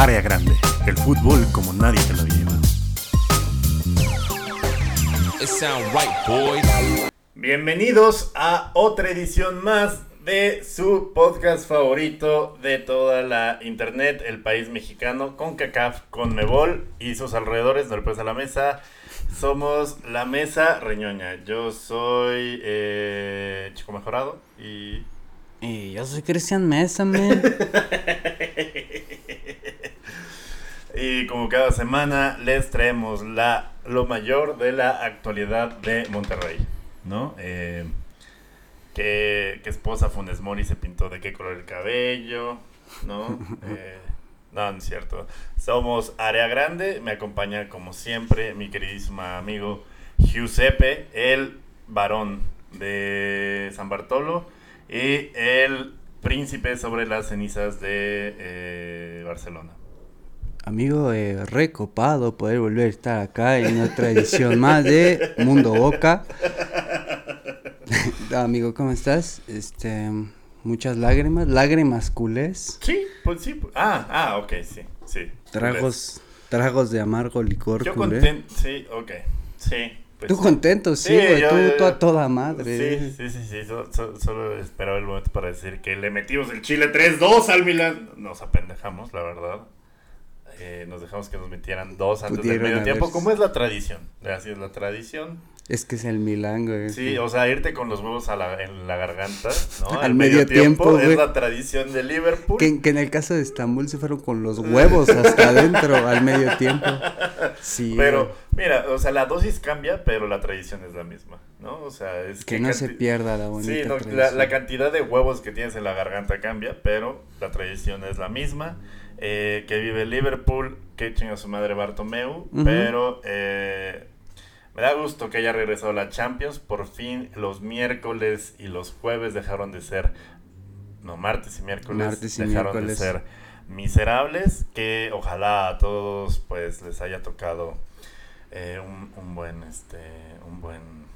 Área Grande, el fútbol como nadie te lo lleva. Bienvenidos a otra edición más de su podcast favorito de toda la internet, el país mexicano, con CACAF, con Mebol y sus alrededores, no a la mesa. Somos la mesa reñoña. Yo soy eh, Chico Mejorado y. Y yo soy Cristian Mesa, man. y como cada semana les traemos la, lo mayor de la actualidad de Monterrey, ¿no? Eh, que, esposa Funes Mori se pintó de qué color el cabello, ¿no? Eh, no, no es cierto. Somos Área Grande, me acompaña como siempre mi queridísimo amigo Giuseppe, el varón de San Bartolo y el príncipe sobre las cenizas de eh, Barcelona. Amigo, eh, recopado poder volver a estar acá en otra edición más de Mundo Boca. Amigo, ¿cómo estás? Este, muchas lágrimas, lágrimas culés. Sí, pues sí. Ah, ah, ok, sí, sí. Tragos, tragos de amargo licor Yo contento, sí, ok, sí. Pues tú contento, sí, güey, tú, a toda madre. Sí, sí, sí, sí, solo esperaba el momento para decir que le metimos el Chile 3-2 al Milan. Nos apendejamos, la verdad. Eh, nos dejamos que nos metieran dos antes del medio tiempo, como es la tradición. Así es la tradición. Es que es el Milán, güey. Sí, o sea, irte con los huevos a la, en la garganta, ¿no? Al, medio, tiempo, es la tradición de Liverpool. Que, que, en el caso de Estambul se fueron con los huevos hasta adentro al medio tiempo. Sí. Pero, mira, o sea, la dosis cambia, pero la tradición es la misma, ¿no? O sea, es que... no se pierda la bonita Sí, no, la, cantidad de huevos que tienes en la garganta cambia, pero la tradición es la misma. Eh, que vive Liverpool, que echen a su madre Bartomeu, pero... Eh, me da gusto que haya regresado la Champions. Por fin los miércoles y los jueves dejaron de ser, no, martes y miércoles dejaron de ser miserables. Que ojalá a todos pues les haya tocado eh, un, un, buen, este, un buen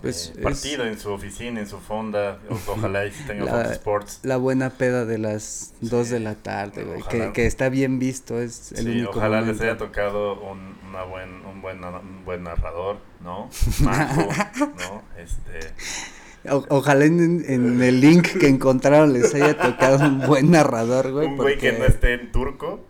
pues eh, partido en su oficina, en su fonda. Ojalá y tenga la, Sports. La buena peda de las 2 de la tarde, güey. Que, que, está bien visto, es el sí, Ojalá les haya tocado un, una buen, un, buen, un buen narrador, ¿no? Marco, ¿no? Este. ojalá en, en, el link que encontraron les haya tocado un buen narrador, güey. Un güey que no esté en turco.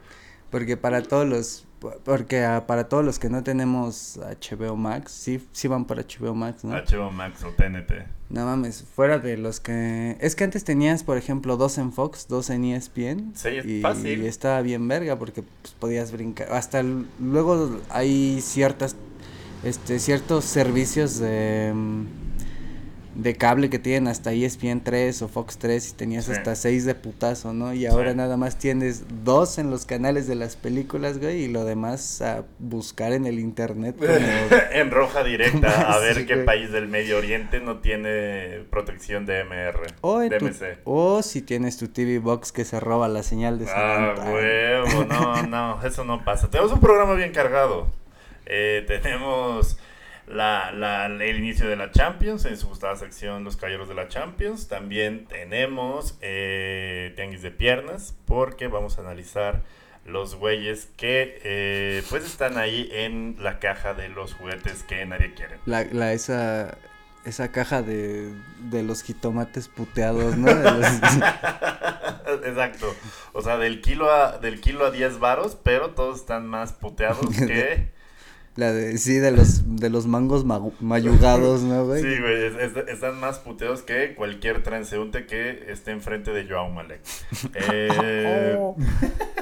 Porque para todos los porque ah, para todos los que no tenemos HBO Max, sí, sí van por HBO Max, ¿no? HBO Max o TNT. No mames, fuera de los que... Es que antes tenías, por ejemplo, dos en Fox, dos en ESPN. Sí, y, fácil. Y estaba bien verga porque pues, podías brincar. Hasta luego hay ciertas, este, ciertos servicios de... Mm, de cable que tienen hasta ESPN 3 o Fox 3 y tenías hasta 6 de putazo, ¿no? Y ahora nada más tienes dos en los canales de las películas, güey, y lo demás a buscar en el internet. en roja directa, a ver qué país del Medio Oriente no tiene protección de MR, o DMC. o si tienes tu TV Box que se roba la señal de Ah, huevo, no, no, eso no pasa. Tenemos un programa bien cargado. Eh, tenemos la, la, el inicio de la Champions, en su gustada sección Los Caballeros de la Champions. También tenemos eh, Tianguis de Piernas, porque vamos a analizar los güeyes que eh, pues están ahí en la caja de los juguetes que nadie quiere. La, la esa, esa caja de, de los jitomates puteados, ¿no? Exacto. O sea, del kilo a, del kilo a 10 varos, pero todos están más puteados que... La de, sí, de los, de los mangos mayugados, ¿no, güey? Sí, güey, están más puteados que cualquier transeúnte que esté enfrente de Joao Malek. Eh, oh.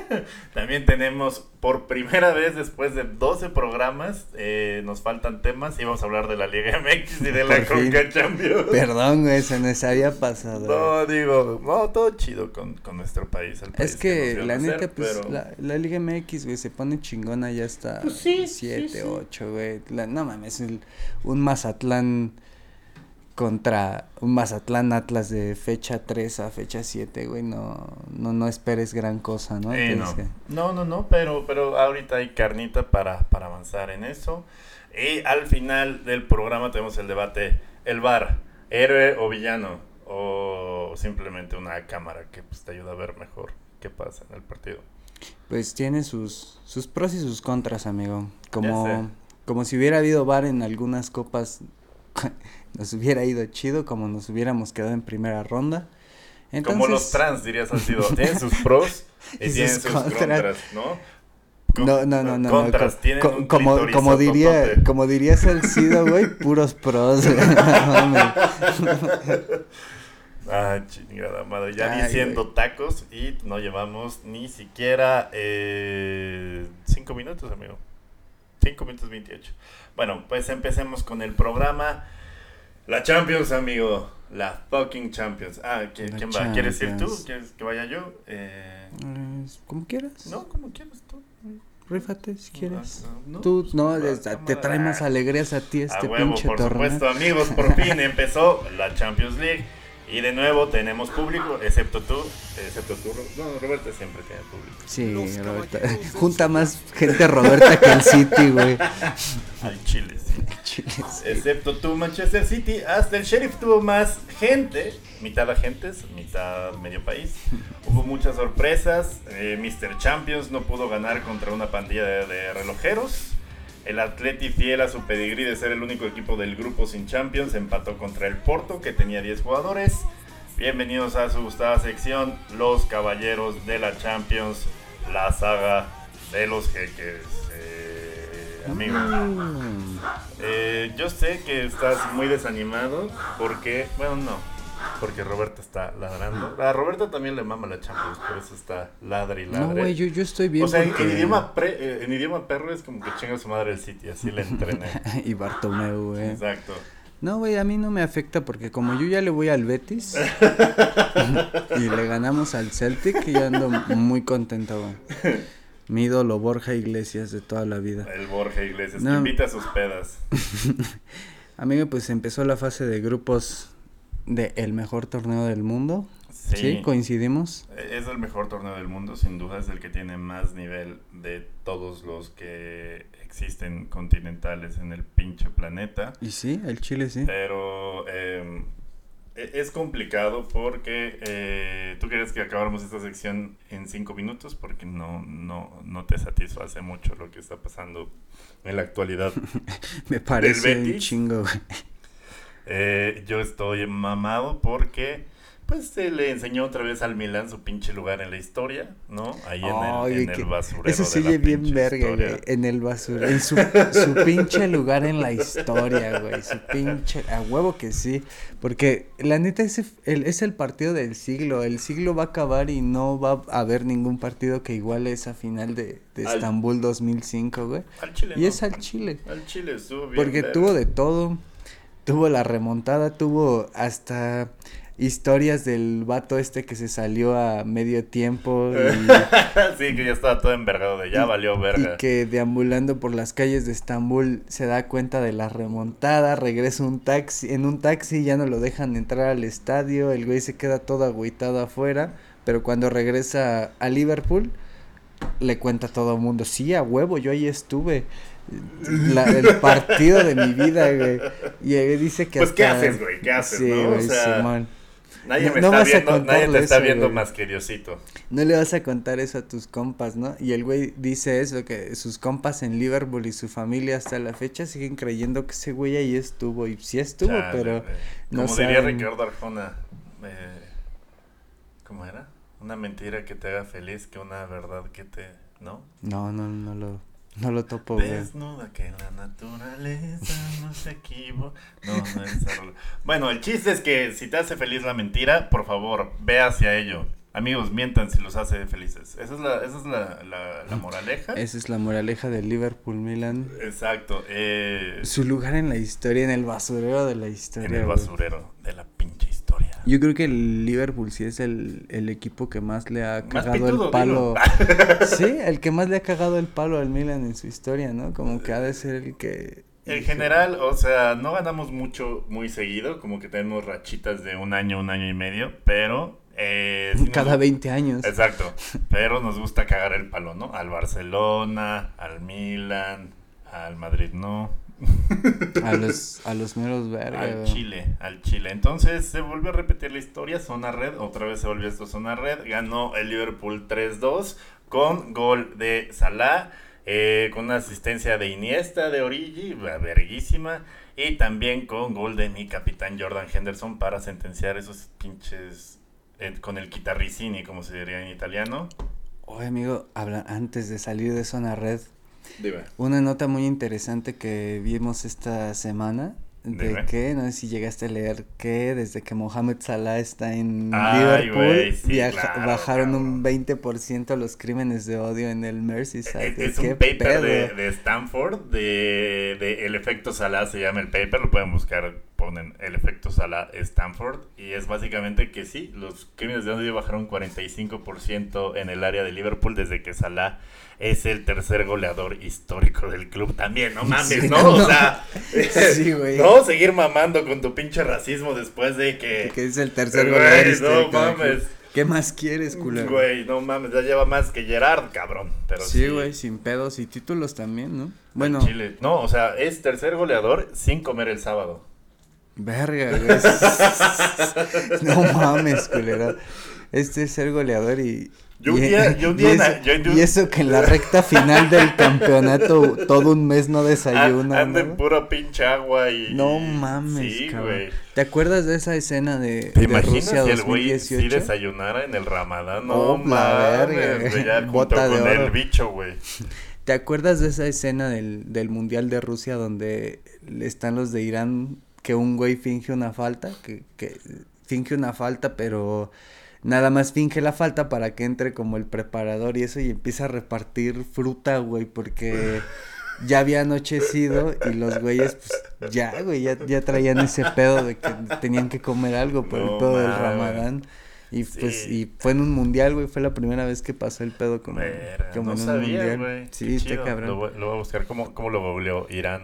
también tenemos, por primera vez después de 12 programas, eh, nos faltan temas y vamos a hablar de la Liga MX y de la Conca Champions. Perdón, güey, se nos había pasado. No, digo, no, todo chido con, con nuestro país. es que, la neta, pues, la, la, Liga MX, güey, se pone chingona ya hasta pues sí, 7, 8, güey. No mames, un Mazatlán contra un Mazatlán Atlas de fecha 3 a fecha 7, güey, no, no, no esperes gran cosa, ¿no? no. no, no, pero, pero ahorita hay carnita para, para avanzar en eso. Y al final del programa tenemos el debate, el bar, héroe o villano, o simplemente una cámara que pues, te ayuda a ver mejor qué pasa en el partido. Pues tiene sus, sus pros y sus contras, amigo. Como, como si hubiera habido bar en algunas copas, nos hubiera ido chido, como nos hubiéramos quedado en primera ronda. Entonces, Como los trans, dirías han sido. Tienen sus pros y, Y tienen sus sus contras. contras, ¿no? No, no, no, no. no, Contras, co- tienen co- un como, como diría, como diría Salcido, güey, puros pros. No. Ah, chingada madre. Ya Ay, diciendo güey. tacos y no llevamos ni siquiera eh, cinco minutos, amigo. Cinco minutos 28. Bueno, pues empecemos con el programa. La Champions, amigo. La fucking Champions. Ah, ¿qui- La ¿quién va? ¿Quieres ir tú? ¿Quieres que vaya yo? Eh, Eh, Como quieras. no, como quieras tú. Rífate si quieres. Ah, no, Tú, pues, no, ah, te trae más alegrías a ti A este huevo, pinche por torneo. supuesto, amigos, por fin empezó la Champions League. Y de nuevo tenemos público, excepto tú, excepto tú, no, Roberto siempre tiene público. Sí, Los Roberta. Junta más gente Roberta que el City, güey. Al Chile, sí. Chile, sí. Excepto tú, Manchester City, hasta el Sheriff tuvo más gente, mitad agentes, mitad medio país. Hubo muchas sorpresas, eh, Mr. Champions no pudo ganar contra una pandilla de, de relojeros. El Atleti, fiel a su pedigrí de ser el único equipo del grupo sin Champions, empató contra el Porto, que tenía 10 jugadores. Bienvenidos a su gustada sección, Los Caballeros de la Champions, la saga de los jeques. Eh, amigo. Mm. Eh, yo sé que estás muy desanimado porque, bueno, no, porque Roberta está ladrando. A Roberta también le mama la Champions, por eso está ladre y No, ladre. güey, yo, yo estoy bien. o sea, porque- en idioma pre- eh, en idioma perro es como que chinga su madre el City, así le entrené. y Bartomeu, güey. Exacto. No, güey, a mí no me afecta porque como yo ya le voy al Betis y le ganamos al Celtic, yo ando muy contento, güey. Mi ídolo Borja Iglesias de toda la vida. El Borja Iglesias, No. que invita a sus pedas. Amigo, pues empezó la fase de grupos de el mejor torneo del mundo. Sí. Sí, coincidimos. Es el mejor torneo del mundo, sin duda, es el que tiene más nivel de todos los que existen continentales en el pinche planeta. Y sí, el Chile sí. Pero eh, es complicado porque eh, tú quieres que acabáramos esta sección en cinco minutos porque no, no, no te satisface mucho lo que está pasando en la actualidad. Me parece un chingo, güey. Eh, yo estoy mamado porque pues se le enseñó otra vez al Milan su pinche lugar en la historia, ¿no? Ahí en el, en el basurero. Eso sigue la bien verga, güey. En el basura. En su, su pinche lugar en la historia, güey. Su pinche. A huevo que sí. Porque la neta ese, el, es el partido del siglo. El siglo va a acabar y no va a haber ningún partido que iguale esa final de, de Al- Estambul 2005, güey. Al Chile. Y no. es al Chile. Al Chile estuvo bien. Porque verga. tuvo de todo. Tuvo la remontada, tuvo hasta historias del vato este que se salió a medio tiempo. Y... sí, que ya estaba todo envergado de ya Y- valió verga. Y que deambulando por las calles de Estambul se da cuenta de la remontada, regresa un taxi, en un taxi ya no lo dejan entrar al estadio, el güey se queda todo agüitado afuera, pero cuando regresa a Liverpool le cuenta a todo el mundo, sí, a huevo, yo ahí estuve. La- el partido de mi vida, güey. Y ahí dice que Pues, ¿qué haces, güey? ¿Qué haces, Sí, no? O güey, sea, Simón. Nadie me no está viendo, nadie te está eso, viendo güey. más que Diosito. No le vas a contar eso a tus compas, ¿no? Y el güey dice eso, que sus compas en Liverpool y su familia hasta la fecha siguen creyendo que ese güey ahí estuvo. Y sí estuvo, Chale, pero güey. no Como diría. Ricardo Arjona, eh, ¿cómo era? Una mentira que te haga feliz que una verdad que te... ¿No? no, no, no lo, no lo topo, güey. Desnuda que la naturaleza no se equivoca. No, no es. Bueno, el chiste es que si te hace feliz la mentira, por favor, ve hacia ello. Amigos, mientan si los hace felices. Esa es la, esa es la, la, la moraleja. Esa es la moraleja del Liverpool Milan. Exacto. eh, Su lugar en la historia, en el basurero de la historia. en el güey. basurero de la pinche historia. Yo creo que el Liverpool sí es el, el equipo que más le ha cagado pitudo, el palo. dilo. sí, el que más le ha cagado el palo al Milan en su historia, ¿no? Como que ha de ser el que... En general, o sea, no ganamos mucho muy seguido, como que tenemos rachitas de un año, un año y medio, pero... eh, sí nos- Cada 20 años. Exacto, pero nos gusta cagar el palo, ¿no? Al Barcelona, al Milan, al Madrid no, A los, a los meros verga. Al. Chile, al Chile. Entonces se volvió a repetir la historia, zona red, otra vez se volvió esto zona red, ganó el Liverpool 3-2 con gol de Salah, eh, con una asistencia de Iniesta, de Origi, verguísima, y también con gol de mi capitán Jordan Henderson para sentenciar esos pinches eh, con el guitarricini, como se diría en italiano. Oye, amigo, habla, antes de salir de zona red, Dime. una nota muy interesante que vimos esta semana. De Dime. que, no sé si llegaste a leer que desde que Mohamed Salah está en Ay, Liverpool, güey, sí, viaja- claro, bajaron un cabrón. 20% los crímenes de odio en el Merseyside. Es, es un paper de Stanford, de, de El efecto Salah se llama el paper, lo pueden buscar, ponen El efecto Salah Stanford, y es básicamente que sí, los crímenes de odio bajaron 45% en el área de Liverpool desde que Salah es el tercer goleador histórico del club también, no mames, Sí, ¿no? no. O sea, Sí, güey. no seguir mamando con tu pinche racismo después de que... Que es el tercer goleador no histórico del mames. ¿Qué más quieres, culero? Güey, no mames, ya lleva más que Gerard, cabrón. Pero Sí, güey, sin pedos y títulos también, ¿no? Bueno, Chile. No, o sea, es tercer goleador sin comer el sábado. Verga, güey. no mames, culero. Este es el goleador y. Yo un y- día- yo un día y en la- eso, yo en un- y eso que en la recta final del campeonato todo un mes no desayuna. Anda en ¿no? pura pinche agua y. No mames, Sí, güey. ¿Te acuerdas de esa escena de, ¿Te de imaginas Rusia si el güey sí 2018? desayunara en el ramadán? No Oh, mames, güey, ya junto Bota de con el bicho, güey. ¿Te acuerdas de esa escena del, del Mundial de Rusia donde están los de Irán que un güey finge una falta? Que, que finge una falta, pero nada más finge la falta para que entre como el preparador y eso y empieza a repartir fruta, güey, porque ya había anochecido y los güeyes, pues ya, güey, ya, ya traían ese pedo de que tenían que comer algo por No el pedo del ramadán. Y pues, y fue en un mundial, güey, fue la primera vez que pasó el pedo como, Verga, como no en un sabía, mundial. güey. Sí, Qué está chido. cabrón. Lo, voy- lo voy a buscar. ¿Cómo, cómo lo googleó? Irán.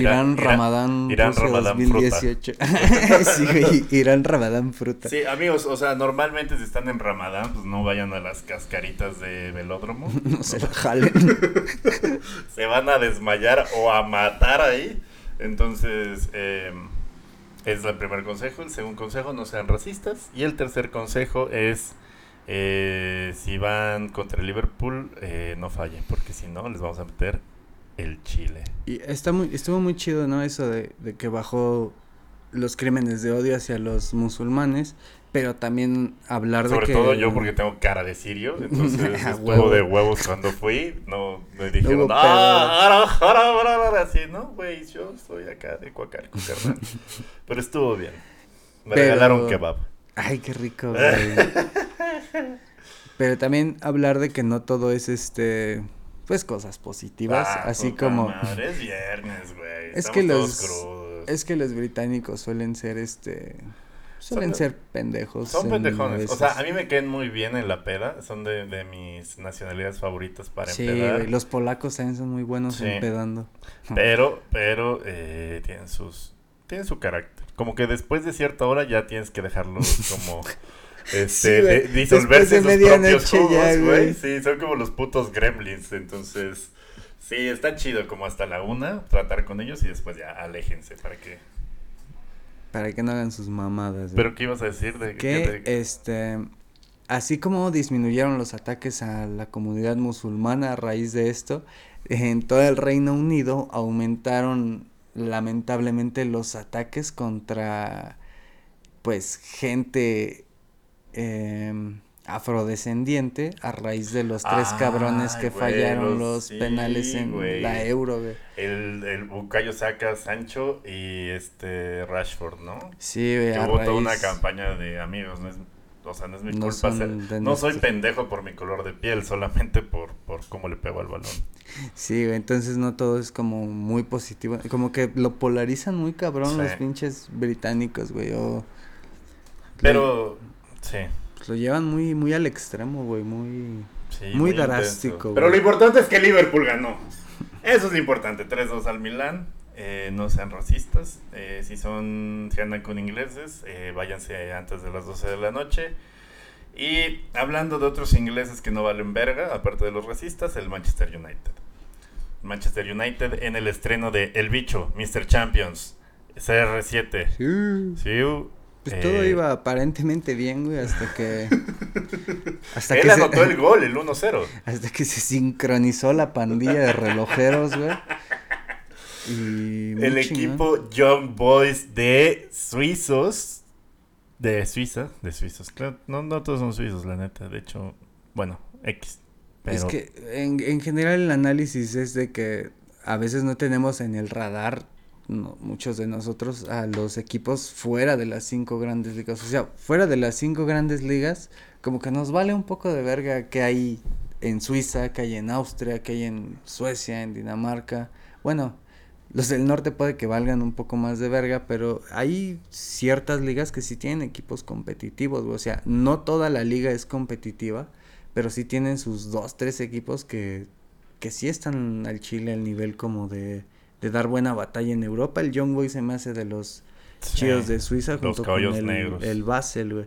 Irán, Ramadán Irán Rusia Ramadán fruta. 2018. sí, güey, Irán Ramadán fruta. Sí, amigos, o sea, normalmente si están en Ramadán, pues no vayan a las cascaritas de velódromo. No se lo jalen. se van a desmayar o a matar ahí. Entonces, eh, es el primer consejo. El segundo consejo, no sean racistas. Y el tercer consejo es, eh, si van contra el Liverpool, eh, no fallen, porque si no, les vamos a meter el chile. Y está muy, estuvo muy chido, ¿no? Eso de, de que bajó los crímenes de odio hacia los musulmanes, pero también hablar de Sobre todo yo, porque tengo cara de sirio. Entonces, estuvo huevo. de huevos cuando fui. No, me dijeron, ah, ara, ara, ara", así, ¿no? Güey, yo soy acá de Coacalco, carnal. Pero estuvo bien. Me Pero- regalaron kebab. Ay, qué rico, güey. pero también hablar de que no todo es este... Pues cosas positivas, Ah, así como... Madre, es viernes, güey. Es Estamos que los- crudos. Es que los británicos suelen ser este... Suelen Son- ser pendejos. Son en- pendejones. O sea, a mí me caen muy bien en la peda. Son de, de mis nacionalidades favoritas para Sí, empedar. güey, los polacos también son muy buenos Sí. empedando. Pero, pero, eh, tienen sus... Tienen su carácter. Como que después de cierta hora ya tienes que dejarlos como... Este, Sí, de- disolverse de sus propios ya, jugos, güey. güey. Sí, son como los putos gremlins. Entonces, sí, está chido como hasta la una tratar con ellos y después ya aléjense para que... Para que no hagan sus mamadas. güey. ¿Pero qué ibas a decir? De, que de- este así como disminuyeron los ataques a la comunidad musulmana a raíz de esto en todo el Reino Unido aumentaron lamentablemente los ataques contra pues gente em, afrodescendiente a raíz de los tres cabrones que güey, los, los- los sí, penales en güey. la euro güey. El, el Bucayo saca Sancho y este Rashford, ¿no? sí güey, Que hubo toda una campaña de amigos, no es, o sea, no es mi No culpa ser- no soy pendejo por mi color de piel, solamente por, por cómo le pego al balón. Sí, güey, entonces no todo es como muy positivo. Como que lo polarizan muy cabrón los pinches británicos, güey. O Pero, sí. lo, lo llevan muy, muy al extremo, güey. Muy. sí, Muy drástico, Pero lo importante es que Liverpool ganó. Eso es lo importante. 3-2 al Milán. Eh, no sean racistas. Eh, si son si andan con ingleses, eh, váyanse antes de las 12 de la noche. Y hablando de otros ingleses que no valen verga, aparte de los racistas, el Manchester United. Manchester United en el estreno de El Bicho, Mr. Champions, CR7. Sí. Sí, Pues eh, todo iba aparentemente bien, güey, hasta que... Hasta Él que, anotó se, el gol, el 1-0. hasta que se sincronizó la pandilla de relojeros, güey. Y El equipo Young Boys de suizos. De Suiza, de suizos. Claro, no, no todos son suizos, la neta. De hecho, bueno, X. Pero Es que en, en general el análisis es de que a veces no tenemos en el radar, no, muchos de nosotros, a los equipos fuera de las cinco grandes ligas. O sea, fuera de las cinco grandes ligas, como que nos vale un poco de verga que hay en Suiza, que hay en Austria, que hay en Suecia, en Dinamarca. Bueno, los del norte puede que valgan un poco más de verga, pero hay ciertas ligas que sí tienen equipos competitivos. O sea, no toda la liga es competitiva, pero sí tienen sus dos, tres equipos que, que sí están al Chile al nivel como de, de dar buena batalla en Europa. El Young Boy se me hace de los sí, chidos de Suiza los junto con el, negros. el Basel, güey.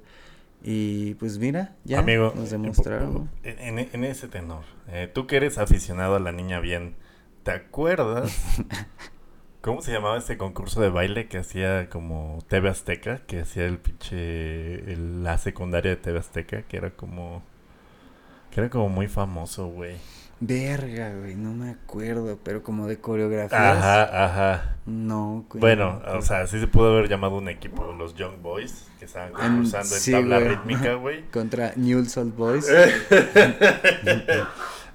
Y pues mira, ya amigo, nos eh, demostraron. ¿no? en, en- en ese tenor, eh, tú que eres aficionado a la niña bien, ¿te acuerdas? ¿Cómo se llamaba este concurso de baile que hacía como TV Azteca? Que hacía el pinche. el- la secundaria de TV Azteca, que era como. que era como muy famoso, güey. Verga, güey, no me acuerdo, pero como de coreografías. Ajá, ajá. No, güey. Bueno, no o sea, sí se pudo haber llamado un equipo los Young Boys, que estaban concursando en sí, tabla güey. rítmica, güey. Contra Newell's Old Boys.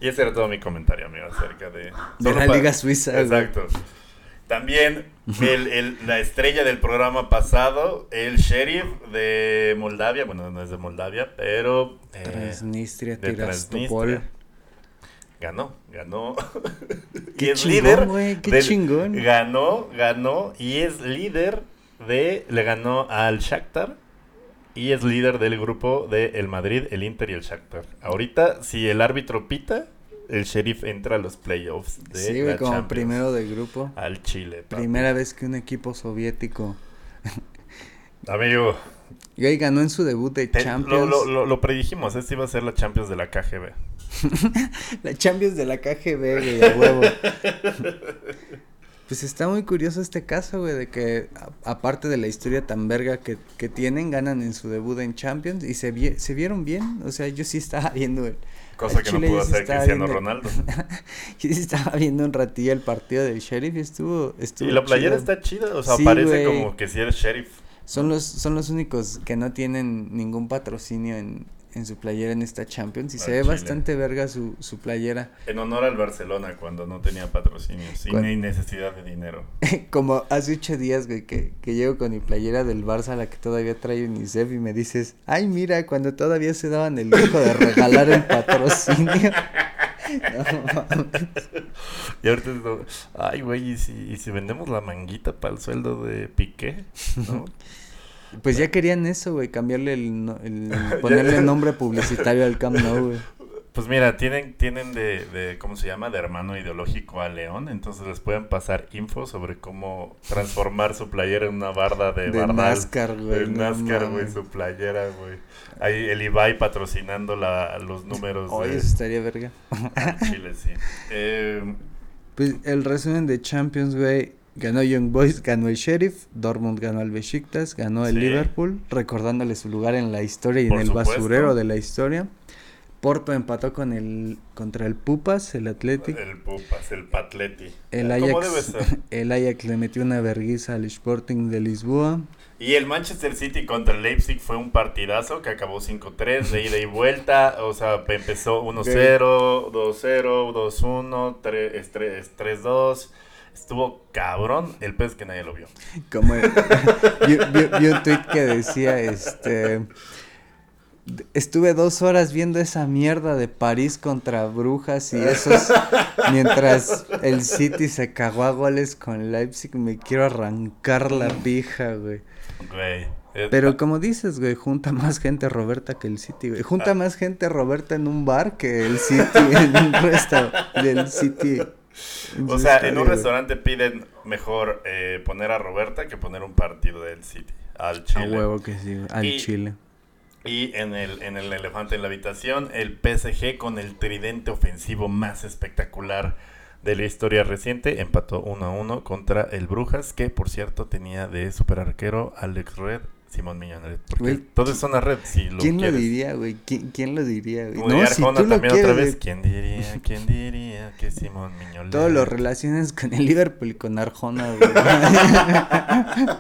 y ese era todo mi comentario, amigo, acerca de... de la Liga Suiza. güey. Exacto. También el, el- la estrella del programa pasado, el sheriff de Moldavia, bueno, no es de Moldavia, pero eh, Transnistria, de. Transnistria. Ganó, ganó. y Qué es chingón, líder. qué del- chingón. Ganó, ganó y es líder de, le ganó al Shakhtar y es líder del grupo de el Madrid, el Inter y el Shakhtar. Ahorita, si el árbitro pita, el sheriff entra a los playoffs de Sí, güey, como Champions. primero de grupo. Al Chile. papi. Primera vez que un equipo soviético. Amigo, Y ahí ganó en su debut de te- Champions. lo, lo, lo, lo predijimos, esta iba a ser la Champions de la KGB. La Champions de la KGB, güey, a huevo. Pues está muy curioso este caso, güey, de que a- aparte de la historia tan verga que, que tienen, ganan en su debut en Champions y se, vi- se vieron bien. O sea, yo sí estaba viendo el, Cosa que Chile no pudo sí hacer Cristiano viendo- Ronaldo. yo sí estaba viendo un ratillo el partido del Sheriff y estuvo, estuvo Y la playera chido. está chida, o sea, Sí, parece güey. como que si eres sheriff. Son los, son los únicos que no tienen ningún patrocinio en, en su playera en esta Champions y se ve Chile. bastante verga su, su playera. En honor al Barcelona cuando no tenía patrocinio, sin necesidad de dinero. Como hace ocho días, güey, que, que llego con mi playera del Barça, la que todavía trae UNICEF, y me dices, ay, mira, cuando todavía se daban el lujo de regalar el patrocinio. No. Y ahorita es como, ay, güey, ¿y si, y si vendemos la manguita para el sueldo de Piqué? ¿No? Pues ya querían eso, güey, cambiarle el, no- el- ponerle nombre publicitario al Camp Nou, güey. Pues mira, tienen, tienen de, de, ¿cómo se llama? De hermano ideológico a León, entonces les pueden pasar info sobre cómo transformar su playera en una barda de, De bardal. NASCAR, güey, De NASCAR, güey, su playera, güey. Ahí el Ibai patrocinando la, los números Oye, de eso estaría verga. Chile, sí. Eh, Pues el resumen de Champions, güey. Ganó Young Boys, ganó el Sheriff, Dortmund ganó al Besiktas, ganó el Sí. Liverpool, recordándole su lugar en la historia y Por en el supuesto. basurero de la historia. Porto empató con el contra el Pupas, el Athletic. el Pupas, el Patleti. El ¿Cómo Ajax, debe ser? el Ajax le metió una verguiza al Sporting de Lisboa. Y el Manchester City contra el Leipzig fue un partidazo que acabó 5-3 de ida y vuelta. O sea, empezó 1-0, 2-0, 2-1, 3- 3-2. Estuvo cabrón el pez que nadie lo vio. Como vi, vi- vi un tweet que decía, este, estuve dos horas viendo esa mierda de París contra Brujas y esos, mientras el City se cagó a goles con Leipzig, me quiero arrancar la pija, güey. Güey. eh, Pero como dices, güey, junta más gente Roberta que el City, güey. Junta más gente Roberta en un bar que el City en un restaurante del City. O sea, en un restaurante piden mejor eh, poner a Roberta que poner un partido del City. Al A Chile. huevo que sí, al Y- Chile. Y en el, en el elefante en la habitación, el PSG con el tridente ofensivo más espectacular de la historia reciente. Empató 1 a 1 contra el Brujas, que por cierto tenía de super arquero Alex Red. Simón Millones, porque Güey, todo es una red, si lo ¿Quién lo quieres. diría, güey? ¿Quién, quién lo diría, güey? Diría si tú lo otra vez, ¿quién diría, quién diría que Simón Miñolet? Todo lo relacionas con el Liverpool y con Arjona, güey.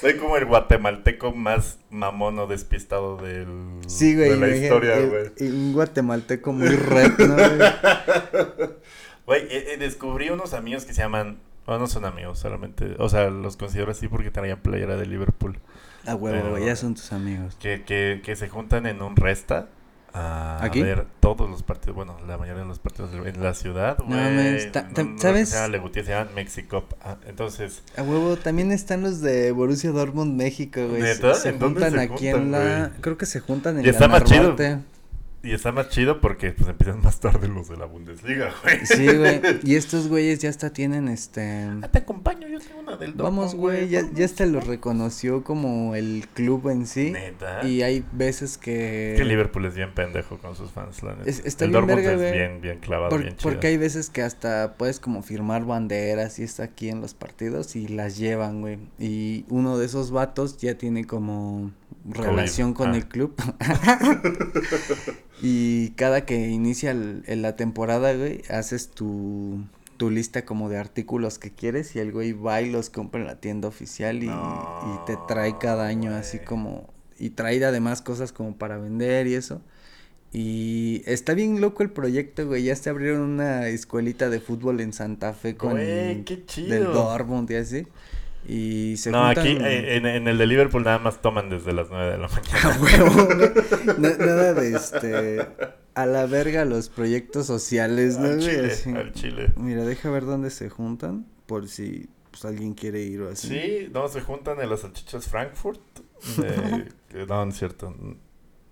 Soy como el guatemalteco más mamón o despistado del, sí, de la historia, güey. Un guatemalteco muy red, ¿no, güey? Güey, eh, eh, descubrí unos amigos que se llaman... Bueno, no son amigos, solamente... O sea, los considero así porque traían playera de Liverpool. A huevo, Pero- ya son tus amigos. Que, que, que se juntan en un resta a ¿Aquí? ver todos los partidos. Bueno, la mayoría de los partidos en la ciudad, No, güey. ta- ta- no- no ¿sabes? Se llama se llama Mexico. Ah, entonces... A huevo, también están los de Borussia Dortmund México, güey. Se- ¿Neta? Se, ¿En dónde juntan se aquí juntan, en la... güey? Creo que se juntan en Y está la más chido. Y está más chido porque pues empiezan más tarde los de la Bundesliga, güey. Sí, güey. Y estos güeyes ya hasta tienen este... Ah, te acompaño, yo tengo una del Vamos, Dortmund, güey, ya, vamos. ya hasta lo reconoció como el club en sí. Neta. Y hay veces que... Es que Liverpool es bien pendejo con sus fans, la neta. Es- está el bien Dortmund verga, es bien, bien clavado, Por- bien chido. porque hay veces que hasta puedes como firmar banderas y está aquí en los partidos y las llevan, güey. Y uno de esos vatos ya tiene como relación con Ah. el club. y cada que inicia el- el- la temporada, güey, haces tu, tu lista como de artículos que quieres y el güey va y los compra en la tienda oficial y, y te trae cada año así como... Y trae además cosas como para vender y eso. Y está bien loco el proyecto, güey. Ya se abrieron una escuelita de fútbol en Santa Fe con Güey, qué del chido. Dortmund y así. Y se No, juntan... aquí eh, en, en el de Liverpool nada más toman desde las 9 de la mañana. Huevo, nada de este... A la verga los proyectos sociales, ¿no, al? Chile, Así. al Chile. Mira, deja ver dónde se juntan por si pues, alguien quiere ir o así. Sí, no, se juntan en las salchichas Frankfurt. que- no, no es cierto.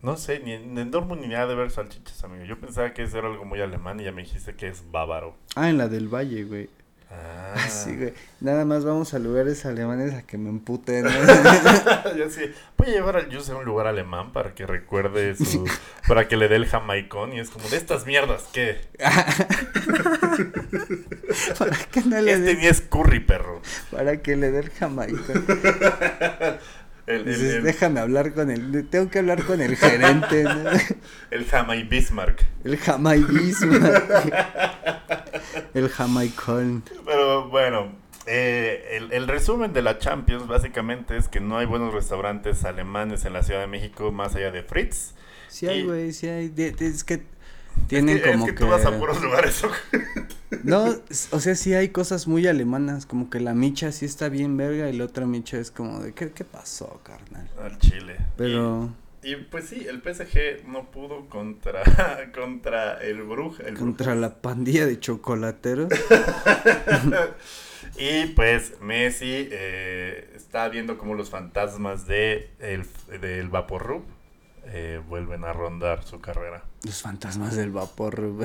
No sé, ni en, en Dortmund ni nada de ver salchichas, amigo. Yo pensaba que eso era algo muy alemán y ya me dijiste que es bávaro. Ah, en la del Valle, güey. Ah, Ah, sí, güey. Nada más vamos a lugares alemanes a que me emputen. ¿no? ya sí. Voy a llevar al Jus a un lugar alemán para que recuerde su. para que le dé el jamaicón. Y es como de estas mierdas, ¿qué? para que no le Este dé, ni es curry, perro. para que le dé el jamaica. El, el, Dices, el, déjame hablar con el, tengo que hablar con el gerente, ¿no? el Jamai Bismarck. El jamaicismo. El jamaicón. Pero bueno, eh, el, el resumen de la Champions básicamente es que no hay buenos restaurantes alemanes en la Ciudad de México más allá de Fritz. Sí hay, güey, sí hay. De- de- es que tienen es que, como es que, que... tú vas a puros lugares. No, o sea, sí hay cosas muy alemanas, como que la micha sí está bien verga y la otra micha es como de, ¿qué, qué pasó, carnal? Al Chile. Pero Y, y, pues sí, el PSG no pudo contra, contra el Bruja. El contra Brujas. la pandilla de chocolateros. Y pues Messi eh, está viendo como los fantasmas de el, del Vaporrup eh, vuelven a rondar su carrera. Los fantasmas del vapor.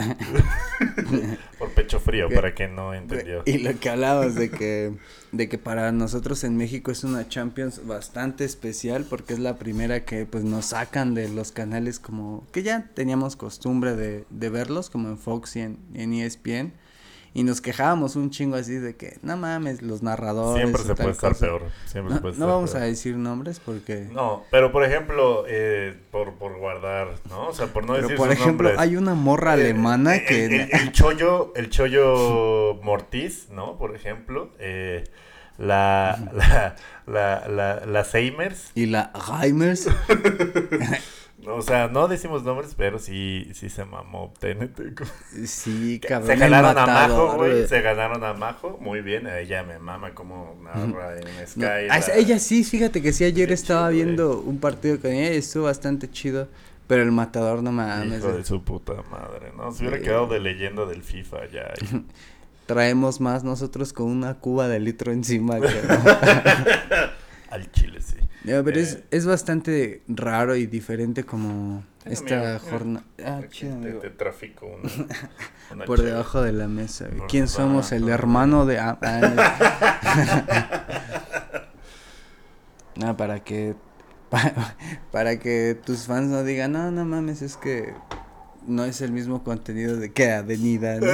Por pecho frío, para quien no entendió. Y lo que hablabas de que, de que para nosotros en México es una Champions bastante especial porque es la primera que pues nos sacan de los canales como que ya teníamos costumbre de, de verlos como en Fox y en, en E ESPN y nos quejábamos un chingo así de que no mames los narradores Siempre se puede estar cosa". peor. Siempre No, se puede no estar vamos peor. a decir nombres porque No, pero por ejemplo, eh, por, por guardar, ¿no? O sea, por no pero decir por sus ejemplo nombres. hay una morra Eh, alemana eh, que El, el- el chollo, el chollo Mortiz, ¿no? Por ejemplo. eh, la, la, la, la, la Seimers. y la Reimers O sea, no decimos nombres, pero sí, sí se mamó TNT. sí cabrón Se ganaron a Majo, güey. Se ganaron a Majo. Muy bien. Ella me mama como narra en Sky. No, la- ella sí, fíjate que sí, ayer Qué estaba chido, viendo un partido con ella y estuvo bastante chido. Pero el matador no mames. Hijo de su puta madre, ¿no? Se hubiera quedado de leyenda del FIFA ya. y- Traemos más nosotros con una cuba de litro encima. que- Al chile, sí. No, pero es, Eh. es bastante raro y diferente como esta jornada. Ah, chido, te, amigo. te trafico una, una Por debajo de la mesa. güey. ¿Quién somos? El hermano de... ah, no. Para que... pa- para que tus fans no digan, no, no mames, es que no es el mismo contenido de que Avenida, ¿no?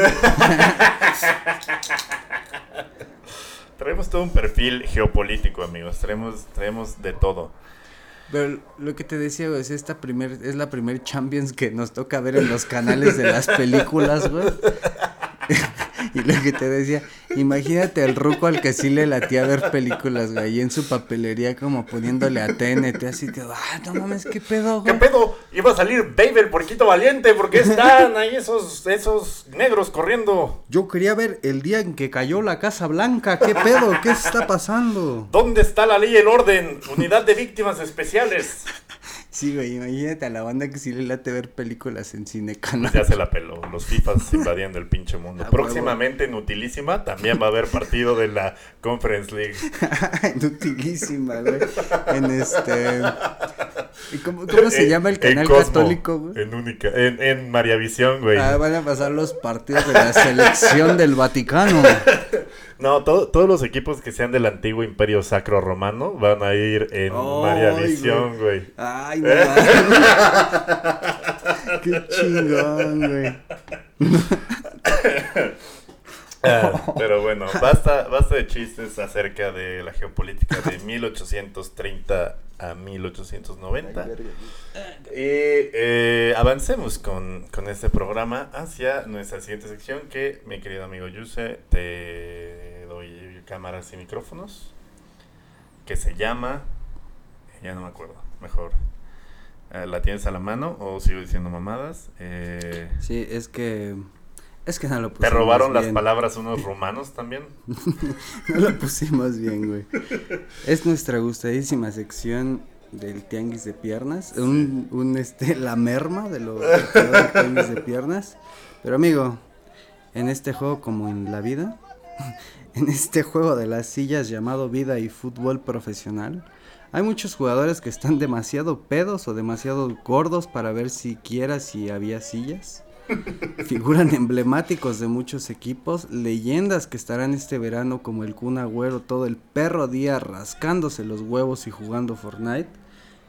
Traemos todo un perfil geopolítico, amigos. Traemos, traemos de todo. Pero lo que te decía, es esta primer, es la primer Champions que nos toca ver en los canales de las películas, güey. y lo que te decía, imagínate al ruco al que sí le latía ver películas, güey, y en su papelería como poniéndole a TNT, así que, ah, no mames, qué pedo, güey. ¿Qué pedo? Iba a salir Baby el porquito valiente, porque están ahí esos, esos negros corriendo. Yo quería ver el día en que cayó la Casa Blanca, qué pedo, qué está pasando. ¿Dónde está la ley y el orden? Unidad de víctimas especiales. Sí, güey, imagínate a la banda que sí le late ver películas en cine Pues canal. ya se la peló. Los FIFAs invadiendo el pinche mundo. Próximamente en Utilísima también va a haber partido de la Conference League. Inutilísima, güey. En este. ¿y ¿Cómo, cómo se En- llama el en canal Cosmo, católico, güey? En única, en, en Mariavisión, güey. Ah, van a pasar los partidos de la selección del Vaticano. No, to- todos los equipos que sean del antiguo Imperio Sacro Romano van a ir en Ay, Mariavisión, güey. Ay, no. Qué chingón, güey. Ah, pero bueno, basta, basta de chistes acerca de la geopolítica de 1830 a 1890. Y eh, avancemos con, con este programa hacia nuestra siguiente sección que, mi querido amigo Yuse, te doy cámaras y micrófonos, que se llama, ya no me acuerdo, mejor, eh, ¿la tienes a la mano o sigo diciendo mamadas? Eh, Sí, es que. Es que no lo ¿Te pusimos robaron las palabras unos rumanos también? No lo pusimos bien, güey. Es nuestra gustadísima sección del tianguis de piernas. Un, un este, la merma de lo que quedó del tianguis de piernas. Pero amigo, en este juego como en la vida, en este juego de las sillas llamado vida y fútbol profesional, hay muchos jugadores que están demasiado pedos o demasiado gordos para ver siquiera si había sillas. Figuran emblemáticos de muchos equipos, leyendas que estarán este verano como el Kun Agüero todo el perro día rascándose los huevos y jugando Fortnite.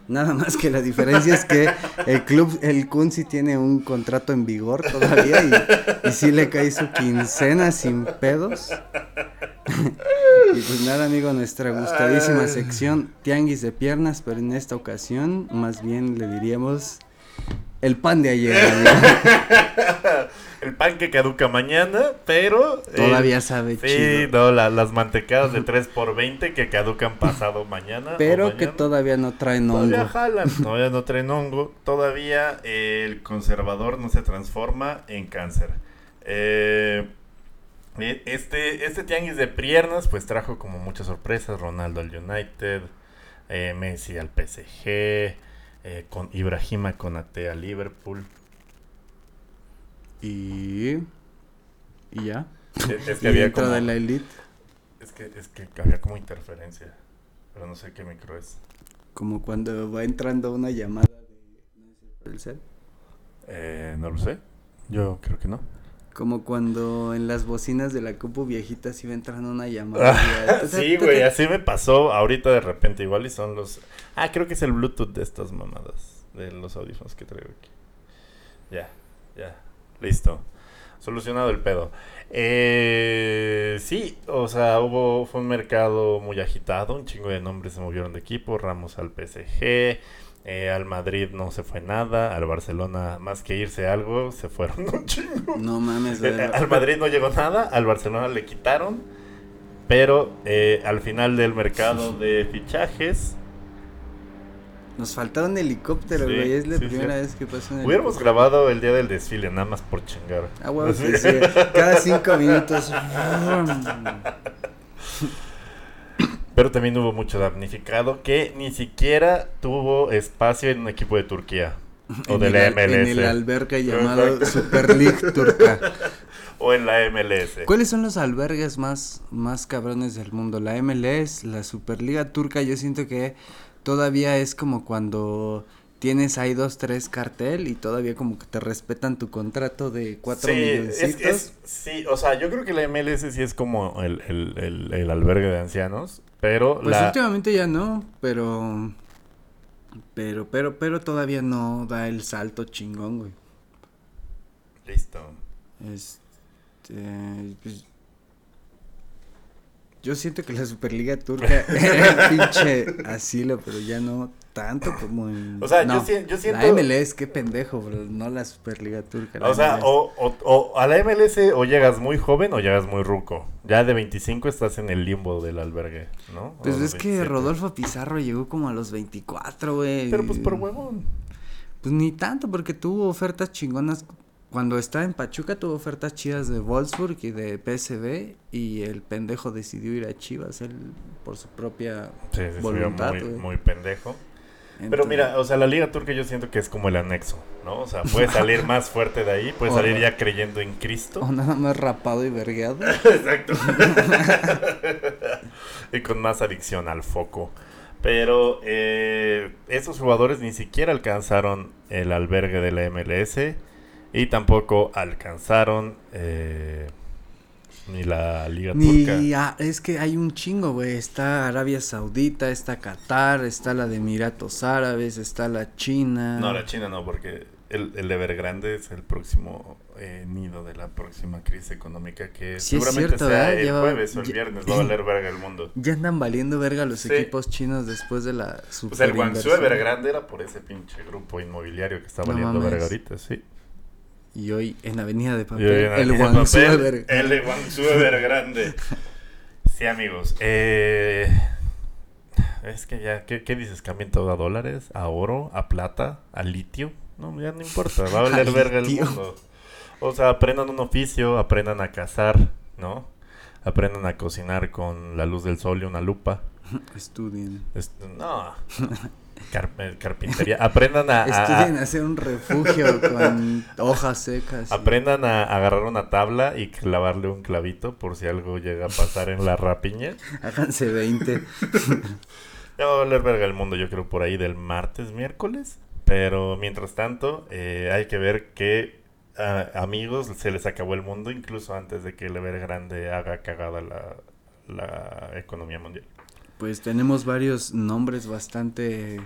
Nada más que la diferencia es que el club, el Kun sí tiene un contrato en vigor todavía y, y sí le cae su quincena sin pedos. Y pues nada amigo, nuestra gustadísima sección Tianguis de Piernas, pero en esta ocasión más bien le diríamos el pan de ayer. El pan que caduca mañana, pero... eh, Todavía sabe Sí, chido. no, la- las mantecadas de 3x20 que caducan pasado mañana. Pero que todavía no traen Todavía hongo. jalan, todavía no traen hongo. Todavía el conservador no se transforma en cáncer. Eh, este, este tianguis de piernas, pues trajo como muchas sorpresas. Ronaldo al United, eh, Messi al PSG, eh, con Ibrahima Konate al Liverpool. Y. Y ya. Es, es Y que había dentro como, de la elite, es que, es que había como interferencia, pero no sé qué micro es. como cuando va entrando una llamada de. ¿El cel? Eh, no lo sé. Yo creo que no. Como cuando en las bocinas de la copu viejitas iba entrando una llamada. Ah, sí, güey, así me pasó ahorita de repente. Igual y son los. Ah, creo que es el Bluetooth de estas mamadas. De los audífonos que traigo aquí. Ya, ya. Listo. Solucionado el pedo. Eh, sí, o sea, hubo. Fue un mercado muy agitado. Un chingo de nombres se movieron de equipo. Ramos al PSG. Eh, al Madrid no se fue nada. Al Barcelona, más que irse algo, se fueron un chingo. No mames, Eh, al Madrid no llegó nada, al Barcelona le quitaron, pero eh, al final del mercado de fichajes, Nos faltaron helicóptero, Sí, güey. Es la sí, primera vez que pasa un hubiéramos helicóptero. grabado el día del desfile, nada más por chingar. Ah, güey, Así. sí, sí. Cada cinco minutos. Pero también hubo mucho damnificado que ni siquiera tuvo espacio en un equipo de Turquía o En de el la al- En el MLS alberca llamado Super League Turca. o en la MLS. ¿Cuáles son los albergues más, más cabrones del mundo? La MLS, la Superliga Turca, yo siento que todavía es como cuando tienes ahí dos, tres cartel y todavía como que te respetan tu contrato de cuatro Sí, es, milloncitos. es- sí, o sea, yo creo que la MLS sí es como el, el, el, el albergue de ancianos, pero Pues la... últimamente ya no, pero... Pero, pero, pero todavía no da el salto chingón, güey. Listo. Este, pues, yo siento que la Superliga Turca era el pinche asilo, pero ya no tanto como en... O sea, no, yo, si- yo siento... La MLS, qué pendejo, bro, no la Superliga Turca. la O sea, o, o, o a la MLS o llegas muy joven o llegas muy ruco. Ya de 25 estás en el limbo del albergue, ¿no? Pues es que 27. Rodolfo Pizarro llegó como a los 24, güey. Pero pues por huevón. Pues ni tanto, porque tuvo ofertas chingonas. Cuando estaba en Pachuca tuvo ofertas chidas de Wolfsburg y de PSV. Y el pendejo decidió ir a Chivas, él por su propia Sí, voluntad, muy, muy pendejo. Pero mira, o sea, la Liga Turca yo siento que es como el anexo, ¿no? O sea, puedes salir más fuerte de ahí, puedes O salir ya creyendo en Cristo. O nada más rapado y vergueado. Exacto. y con más adicción al foco. Pero eh, esos jugadores ni siquiera alcanzaron el albergue de la MLS y tampoco alcanzaron eh, ni la Liga Turca. Ni, ah, es que hay un chingo, güey. Está Arabia Saudita, está Qatar, está la de Emiratos Árabes, está la China. No, la China no, porque el, el Evergrande es el próximo eh, nido de la próxima crisis económica que Sí, es seguramente cierto, sea el Lleva- jueves o el ya- viernes, va a valer verga el mundo. Ya andan valiendo verga los Sí. equipos chinos después de la Pues el Guangzhou. Evergrande era por ese pinche grupo inmobiliario que está No valiendo mames. verga ahorita, sí. Y hoy en Avenida de Papel, el papel, Ever- El de Guangzhou Evergrande. Sí, amigos. Eh, es que ya, ¿qué, qué dices? ¿Cambien todo a dólares? ¿A oro? ¿A plata? ¿A litio? No, ya no importa. Va a valer verga el mundo. O sea, aprendan un oficio, aprendan a cazar, ¿no? Aprendan a cocinar con la luz del sol y una lupa. Estudien. Es- no. Car- eh, carpintería. Aprendan a, Estudien a hacer un refugio con hojas secas. y- aprendan a agarrar una tabla y clavarle un clavito por si algo llega a pasar en la rapiña. Háganse 20. Ya va a valer verga el mundo, yo creo, por ahí del martes, miércoles. Pero mientras tanto, eh, hay que ver que ah, amigos se les acabó el mundo incluso antes de que el Evergrande haga cagada la, la economía mundial. Pues tenemos varios nombres bastante,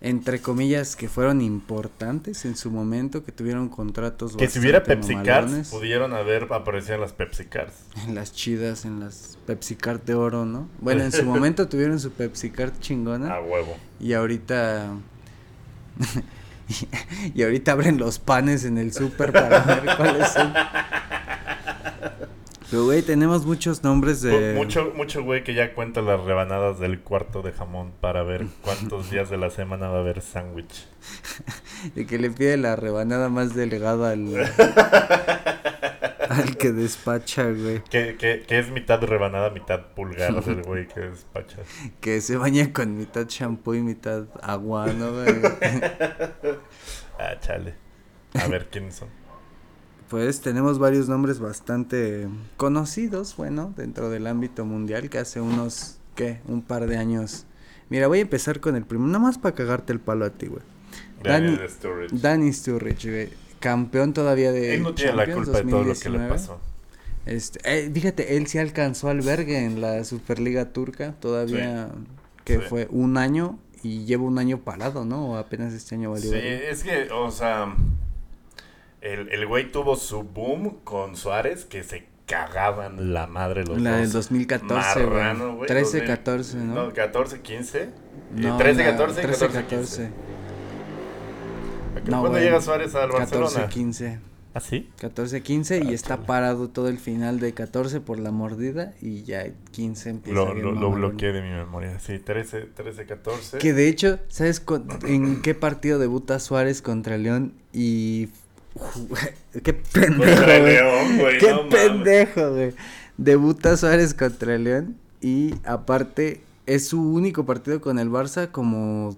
entre comillas, que fueron importantes en su momento, que tuvieron contratos Que si hubiera Pepsi mamalones. pudieron haber aparecido en las Pepsi Cars. En las chidas, en las Pepsi Card de oro, ¿no? Bueno, en su momento tuvieron su Pepsi Card chingona. A huevo. Y ahorita. y ahorita abren los panes en el súper para ver cuáles son. Pero, güey, tenemos muchos nombres de. Mu- Mucho, mucho güey que ya cuenta las rebanadas del cuarto de jamón para ver cuántos días de la semana va a haber sándwich. De que le pide la rebanada más delgada al. al que despacha, güey. Que, que, que es mitad rebanada, mitad pulgar del güey que despacha. Que se baña con mitad shampoo y mitad agua, ¿no, güey? Ah, chale. A ver quiénes son. Pues tenemos varios nombres bastante conocidos, bueno, dentro del ámbito mundial, que hace unos, ¿qué? Un par de años. Mira, voy a empezar con el primero, nada más para cagarte el palo a ti, güey. Dani- Sturridge. Danny Sturridge, güey. Campeón todavía de Él no tiene la culpa de todo lo que le 2019. pasó. Este, eh, fíjate, él sí alcanzó albergue en la Superliga Turca, todavía que Sí. fue un año y lleva un año parado, ¿no? O apenas este año valió. Sí, es que, o sea, el, el güey tuvo su boom con Suárez que se cagaban la madre los La dos. del 2014, güey. Marrano, güey. 13, 2000, 14, ¿no? No, 14, 15. No, 13, la- 14, 13, 14, 15. No, ¿Cuándo llega Suárez al 14, Barcelona? 15. ¿Ah, sí? 14, 15 y Ah, está chale. parado todo el final de 14 por la mordida y ya 15 empieza Lo, bien lo, lo bloqueé de mi memoria. Sí, 13, 13 14. Que de hecho, ¿sabes en qué partido debuta Suárez contra León? Y... ¡Qué pendejo, güey! León, güey, ¡Qué no pendejo, güey! Debuta Suárez contra León y aparte es su único partido con el Barça como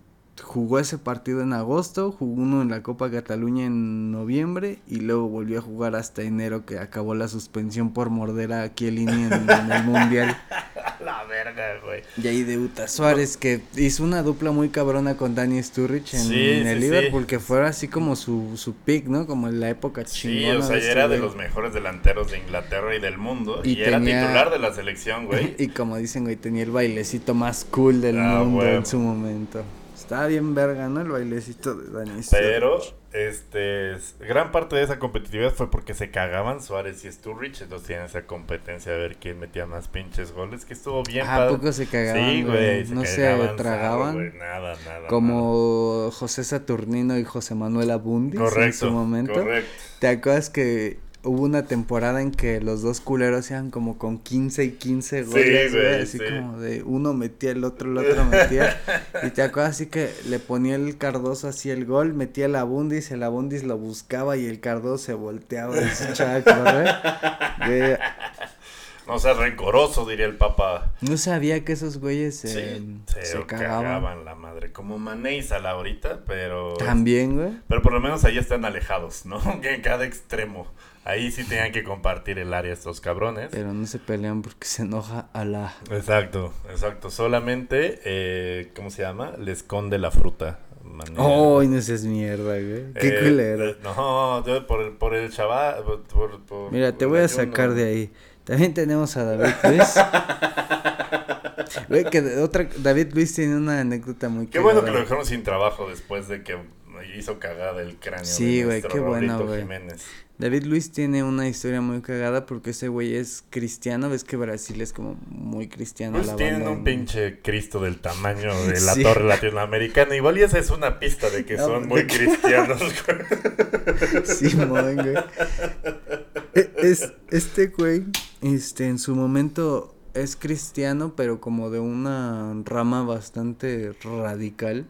jugó ese partido en agosto, jugó uno en la Copa Cataluña en noviembre y luego volvió a jugar hasta enero que acabó la suspensión por morder a Chiellini en, en el Mundial. La verga, güey. Y ahí debuta Suárez, que hizo una dupla muy cabrona con Danny Sturridge en, Sí, en el sí, Liverpool, sí. que fue así como su, su pick, ¿no? Como en la época Sí, chingona. o sea, este era de güey. los mejores delanteros de Inglaterra y del mundo. Y, Y era titular de la selección, güey. y como dicen, güey, tenía el bailecito más cool del Ah, mundo en su momento. Estaba bien verga, ¿no? El bailecito de Dani Pero, este, gran parte de esa competitividad fue porque se cagaban Suárez y Sturridge, entonces tienen esa competencia de ver quién metía más pinches goles, que estuvo bien. ¿A poco se cagaban? Sí, güey, no se tragaban. nada, nada. Como José Saturnino y José Manuel Abundis correcto, en su momento. Correcto. ¿Te acuerdas que hubo una temporada en que los dos culeros eran como con 15 y 15 goles, sí, güey, así como de uno metía el otro, el otro metía. y te acuerdas así que le ponía el Cardoso así el gol, metía el Abundis, el Abundis lo buscaba y el Cardoso se volteaba y se echaba a correr. No sea rencoroso, diría el papá. No sabía que esos güeyes se, se, cagaban. la madre. Como Mané y ahorita, pero. También, güey. Pero por lo menos ahí están alejados, ¿no? en cada extremo. Ahí sí tenían que compartir el área estos cabrones. Pero no se pelean porque se enoja a la... Exacto, exacto. Solamente, eh, ¿cómo se llama? Le esconde la fruta. Oh, no seas mierda, güey. Qué eh, culero. Eh, no, por, el, por el chaval. Por, Mira, te voy a sacar de ahí. También tenemos a David Luis. Güey, que otra, David Luis tiene una anécdota muy Qué bueno que lo dejaron sin trabajo después de que hizo cagada el cráneo. Sí, güey, qué bueno, güey. David Luis tiene una historia muy cagada porque ese güey es cristiano. Ves que Brasil es como muy cristiano. Pues tienen un pinche Cristo del tamaño de la torre latinoamericana. Igual y esa es una pista de que son muy cristianos. sí, güey. E, es, este güey, este, en su momento es cristiano, pero como de una rama bastante radical.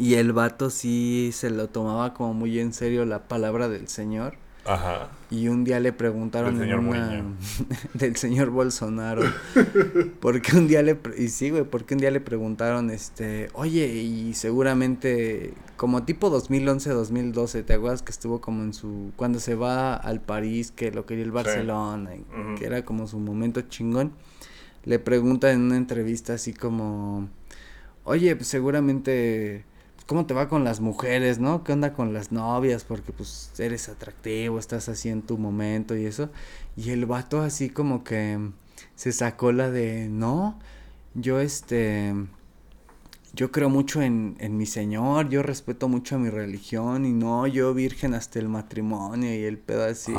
Y el vato sí se lo tomaba como muy en serio la palabra del Señor. Ajá. Y un día le preguntaron del señor, una... del señor Bolsonaro. porque un día le y sí, güey, porque un día le preguntaron este, "Oye, y seguramente como tipo 2011-2012, ¿te acuerdas que estuvo como en su cuando se va al París, que lo quería el Barcelona, que era como su momento chingón?" Le preguntan en una entrevista así como, "Oye, pues seguramente ¿cómo te va con las mujeres, no? ¿Qué onda con las novias? Porque pues eres atractivo, estás así en tu momento y eso. Y el vato así como que se sacó la de, no, yo este, yo creo mucho en, en mi Señor, yo respeto mucho a mi religión y no, yo virgen hasta el matrimonio y el pedo así.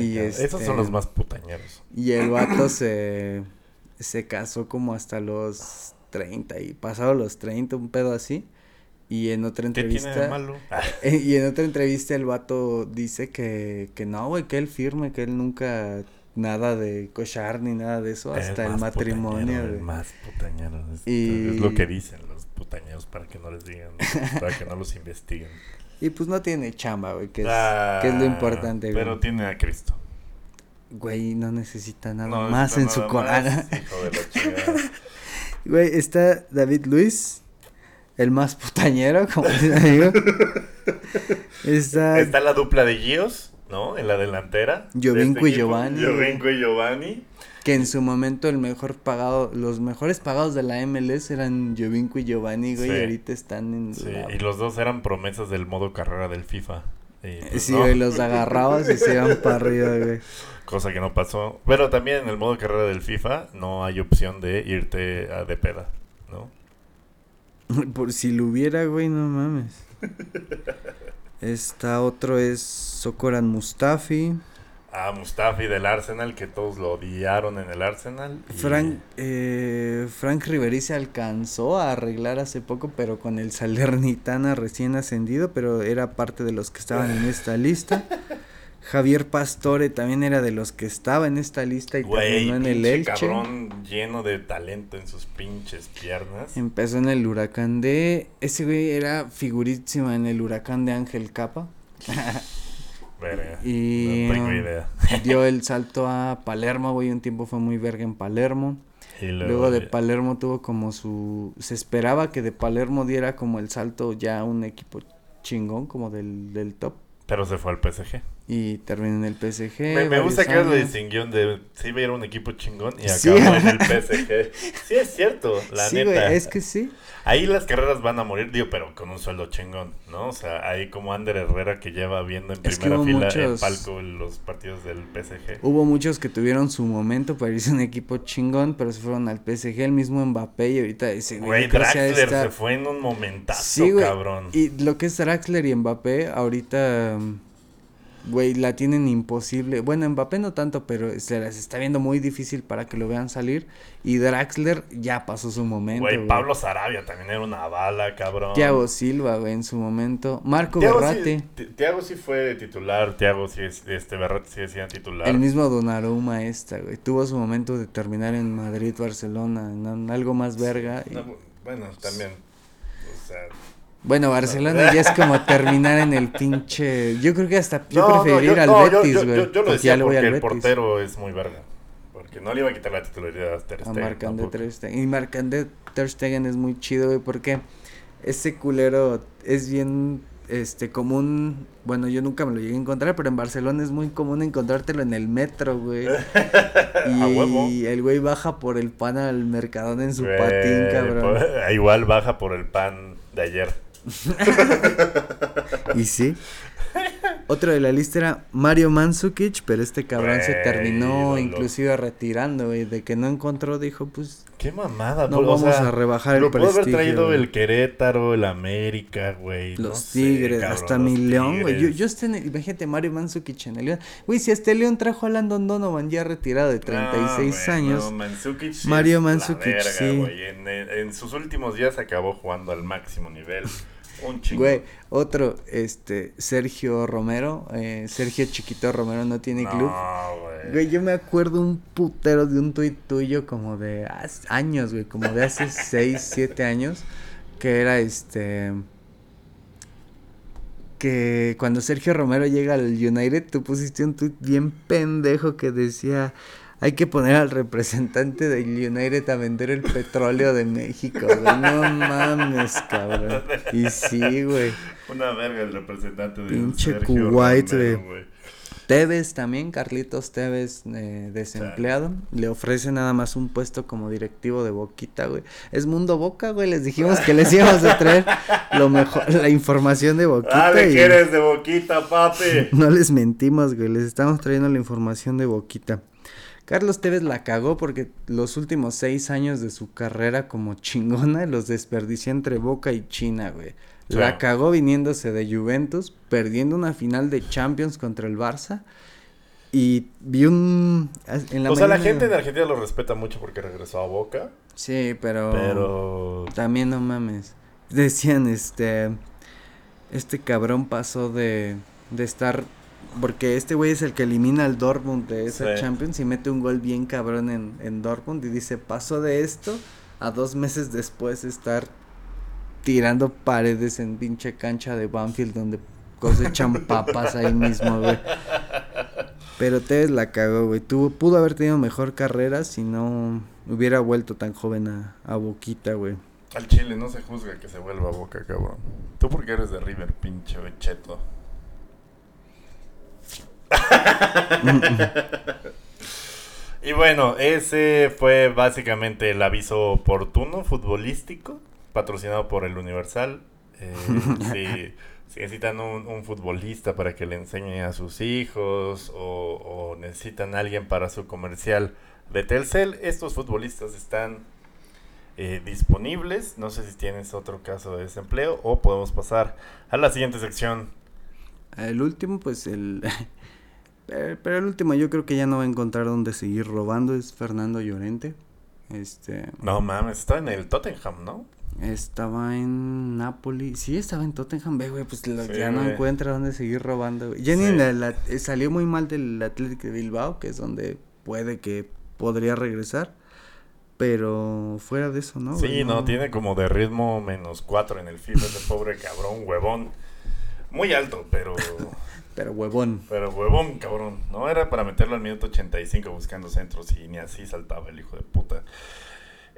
y esos son los este, más putañeros. Y el vato se, se casó como hasta los 30 y pasado los 30, un pedo así. Y en otra entrevista. malo? y en otra entrevista el vato dice que, que no, güey, que él firme, que él nunca nada de cochar ni nada de eso hasta el, matrimonio. El más putañero. Es, y... es lo que dicen los putañeros para que no les digan, para que no los investiguen. Y pues no tiene chamba, güey, que, es, que es lo ah, importante, güey. Pero tiene a Cristo. Güey, no necesita nada más en su corazón. Güey, está David Luis, el más putañero, como amigo. Está... Está la dupla de Gios, ¿no? En la delantera. Jovinko y Giovanni. Jovinko y Giovanni. Que en su momento el mejor pagado, los mejores pagados de la MLS eran Jovinko y Giovanni, güey, y ahorita están en Sí, y los dos eran promesas del modo carrera del FIFA. Pues, sí, güey, los agarrabas y se iban para arriba, güey. Cosa que no pasó. Pero también en el modo carrera del FIFA no hay opción de irte a de peda, ¿no? Por si lo hubiera, güey, no mames. Esta otro es Sokoran Mustafi. Ah, Mustafi del Arsenal, que todos lo odiaron en el Arsenal. Frank, eh, Frank Riveri se alcanzó a arreglar hace poco, pero con el Salernitana recién ascendido, pero era parte de los que estaban en esta lista. Javier Pastore también era de los que estaba en esta lista y terminó en el Elche. cabrón lleno de talento en sus pinches piernas. Empezó en el huracán de... Ese güey era figurísima en el huracán de Ángel Capa. verga, y no tengo idea. dio el salto a Palermo, güey. Un tiempo fue muy verga en Palermo. Y luego, de Palermo tuvo como su... Se esperaba que de Palermo diera como el salto ya un equipo chingón, como del, del top. Pero se fue al PSG. Y terminó en el PSG. Me, me gusta que es la distinción de sí iba a ir a un equipo chingón y Sí. acabó en el PSG. Sí, es cierto, la sí, neta. güey, es que sí. Ahí las carreras van a morir, digo, pero con un sueldo chingón, ¿no? O sea, ahí como Ander Herrera que lleva viendo en Es primera fila en muchos- palco los partidos del PSG. Hubo muchos que tuvieron su momento para irse a un equipo chingón, pero se fueron al PSG, el mismo Mbappé y ahorita ese Güey, Draxler estar- se fue en un momentazo, Sí, güey. cabrón. Y lo que es Draxler y Mbappé, ahorita, güey, la tienen imposible. Bueno, Mbappé no tanto, pero se las está viendo muy difícil para que lo vean salir. Y Draxler ya pasó su momento. Güey. Pablo Sarabia también era una bala, cabrón. Thiago Silva, güey, en su momento. Marco Thiago Berratti. sí, Ti- Thiago sí fue titular, Thiago sí es, este, Berratti sí decía titular. El mismo Donnarumma esta, güey. Tuvo su momento de terminar en Madrid, Barcelona, en algo más verga. y- No, bueno, también, o sea... Bueno, Barcelona ya es como terminar en el pinche. Yo creo que hasta yo No, preferiría ir al no, Betis, güey. yo, yo lo decía porque el Betis. portero es muy verga. Porque no le iba a quitar la titularidad a Ter A Stegen Marc-André tampoco. Ter Stegen. Y Marc-André Ter Stegen es muy chido, güey, porque ese culero es bien este común. Bueno, yo nunca me lo llegué a encontrar, pero en Barcelona es muy común encontrártelo en el metro, güey. A huevo. y el güey baja por el pan al mercadón en su Güey, patín, cabrón. igual baja por el pan de ayer. Y sí. Otro de la lista era Mario Mandzukic, pero este cabrón se terminó ídolo. inclusive retirando, güey, de que no encontró, dijo, pues Qué mamada, no vamos sea, a rebajar el Lo pudo haber prestigio. traído güey. el Querétaro, el América, güey. Los no sé, Tigres, cabrón, hasta mi León, güey. Yo, yo estoy en el- imagínate Mario Mandzukic en el León. Güey, si el León trajo a Landon Donovan ya retirado de 36 No, años. no, sí Mario Mandzukic, verga, sí. güey. En, en sus últimos días acabó jugando al máximo nivel. Un chingo. Güey, otro, este, Sergio Romero, eh, Sergio Chiquito Romero no tiene club. No, güey. Güey, yo me acuerdo un putero de un tuit tuyo como de hace años, güey, como de hace 6, 7 años, que era este... Que cuando Sergio Romero llega al United, tú pusiste un tuit bien pendejo que decía, hay que poner al representante del United a vender el petróleo de México, güey. No mames, cabrón. Y sí, güey. Una verga el representante de Pinche Sergio Kuwait, Romero, güey. Tevez también, Carlitos Tevez, eh, desempleado. Le ofrece nada más un puesto como directivo de Boquita, güey. Es Mundo Boca, güey. Les dijimos que les íbamos a traer lo mejor, la información de Boquita. Ah, ¿de y qué eres de boquita, papi? No les mentimos, güey. Les estamos trayendo la información de Boquita. Carlos Tevez la cagó porque los últimos seis años de su carrera como chingona los desperdició entre Boca y China, güey. Sí. La cagó viniéndose de Juventus, perdiendo una final de Champions contra el Barça. Y vi un... En la o sea, la gente de Argentina lo respeta mucho porque regresó a Boca. Sí, pero... Pero. También no mames. Decían, este. Este cabrón pasó de. De estar. Porque este güey es el que elimina al Dortmund de esa Sí. Champions y mete un gol bien cabrón en, en Dortmund. Y dice: Pasó de esto a dos meses después estar tirando paredes en pinche cancha de Banfield donde cosechan papas ahí mismo, güey. Pero Tevez la cagó, güey. Tuvo, pudo haber tenido mejor carrera si no hubiera vuelto tan joven a, a Boquita, güey. Al Chile no se juzga que se vuelva a Boca, cabrón. Tú porque eres de River, pinche cheto. y bueno, ese fue básicamente el aviso oportuno futbolístico, patrocinado por el Universal. Eh, si, si necesitan un, un futbolista para que le enseñe a sus hijos o, o necesitan alguien para su comercial de Telcel, estos futbolistas están eh, disponibles. No sé si tienes otro caso de desempleo o podemos pasar a la siguiente sección. El último, pues el. pero, pero el último, yo creo que ya no va a encontrar dónde seguir robando. Es Fernando Llorente. Este. No mames, está en el Tottenham, ¿no? Estaba en Napoli. Sí, estaba en Tottenham. Ve, güey, pues lo- Sí, ya no encuentra dónde seguir robando. güey. Ya Sí. la- la- eh, salió muy mal del Atlético de Bilbao, que es donde puede que podría regresar. Pero fuera de eso, ¿no? sí, güey? no, tiene como de ritmo menos 4 en el FIFA, ese pobre cabrón, huevón. Muy alto, pero Pero huevón. pero huevón, cabrón. No era para meterlo al minuto 85 buscando centros y ni así saltaba el hijo de puta.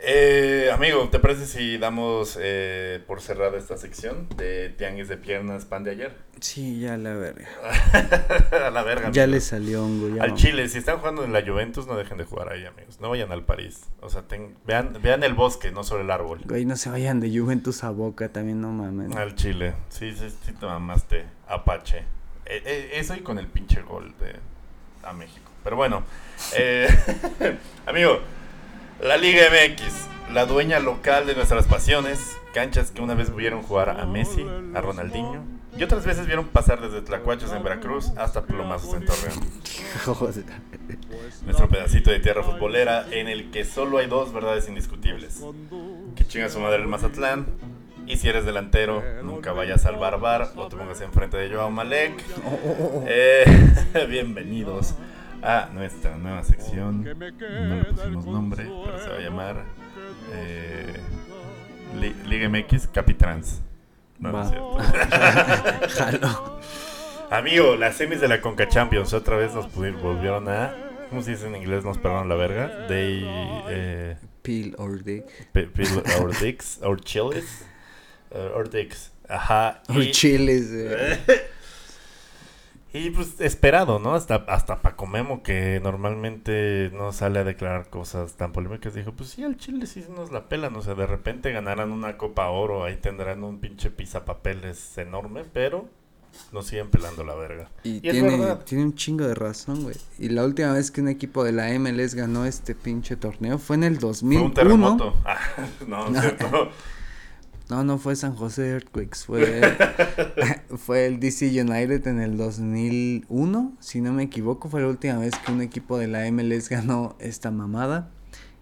Eh, amigo, ¿te parece si damos eh, por cerrada esta sección de Tianguis de Piernas Pan de ayer? Sí, ya la verga. a la verga. Ya amigo. le salió hongo. Al no. Chile, si están jugando en la Juventus, no dejen de jugar ahí, amigos. No vayan al París. O sea, ten- vean, vean el bosque, no solo el árbol. Güey, no se vayan de Juventus a Boca también, no mames. Al Chile. Sí, sí, sí te mamaste. Apache. Eh, eh, eso y con el pinche gol de a México. Pero bueno. eh, amigo, la Liga MX, la dueña local de nuestras pasiones. Canchas que una vez vieron jugar a Messi, a Ronaldinho. Y otras veces vieron pasar desde Tlacuachos en Veracruz hasta Plomazos en Torreón. Nuestro pedacito de tierra futbolera en el que solo hay dos verdades indiscutibles. Que chinga su madre el Mazatlán. Y si eres delantero, nunca vayas al barbar o te pongas enfrente de Joao Malek. Eh, bienvenidos a nuestra nueva sección. No le pusimos nombre, pero se va a llamar eh, Li- Liga MX Capitrans. No, no es cierto. Jalo. Amigo, las semis de la Conca Champions otra vez nos pudi- volvieron a. ¿Cómo se dice en inglés? Nos perdieron la verga. They. Eh, Peel or dick. pe- peel our dicks, our chiles. Our dicks. Ajá. Y, chiles. eh. y pues esperado, ¿no? Hasta, hasta Paco Memo, que normalmente no sale a declarar cosas tan polémicas, dijo: Pues sí, al Chile sí nos la pelan. O sea, de repente ganarán una Copa Oro, ahí tendrán un pinche pisapapeles enorme, pero nos siguen pelando la verga. Y, Y es tiene, verdad. tiene un chingo de razón, güey. Y la última vez que un equipo de la MLS ganó este pinche torneo fue en el Fue 2001. un terremoto. Ah, no, No. cierto. No, no fue San José Earthquakes, fue, fue el DC United en el 2001, si no me equivoco, fue la última vez que un equipo de la MLS ganó esta mamada.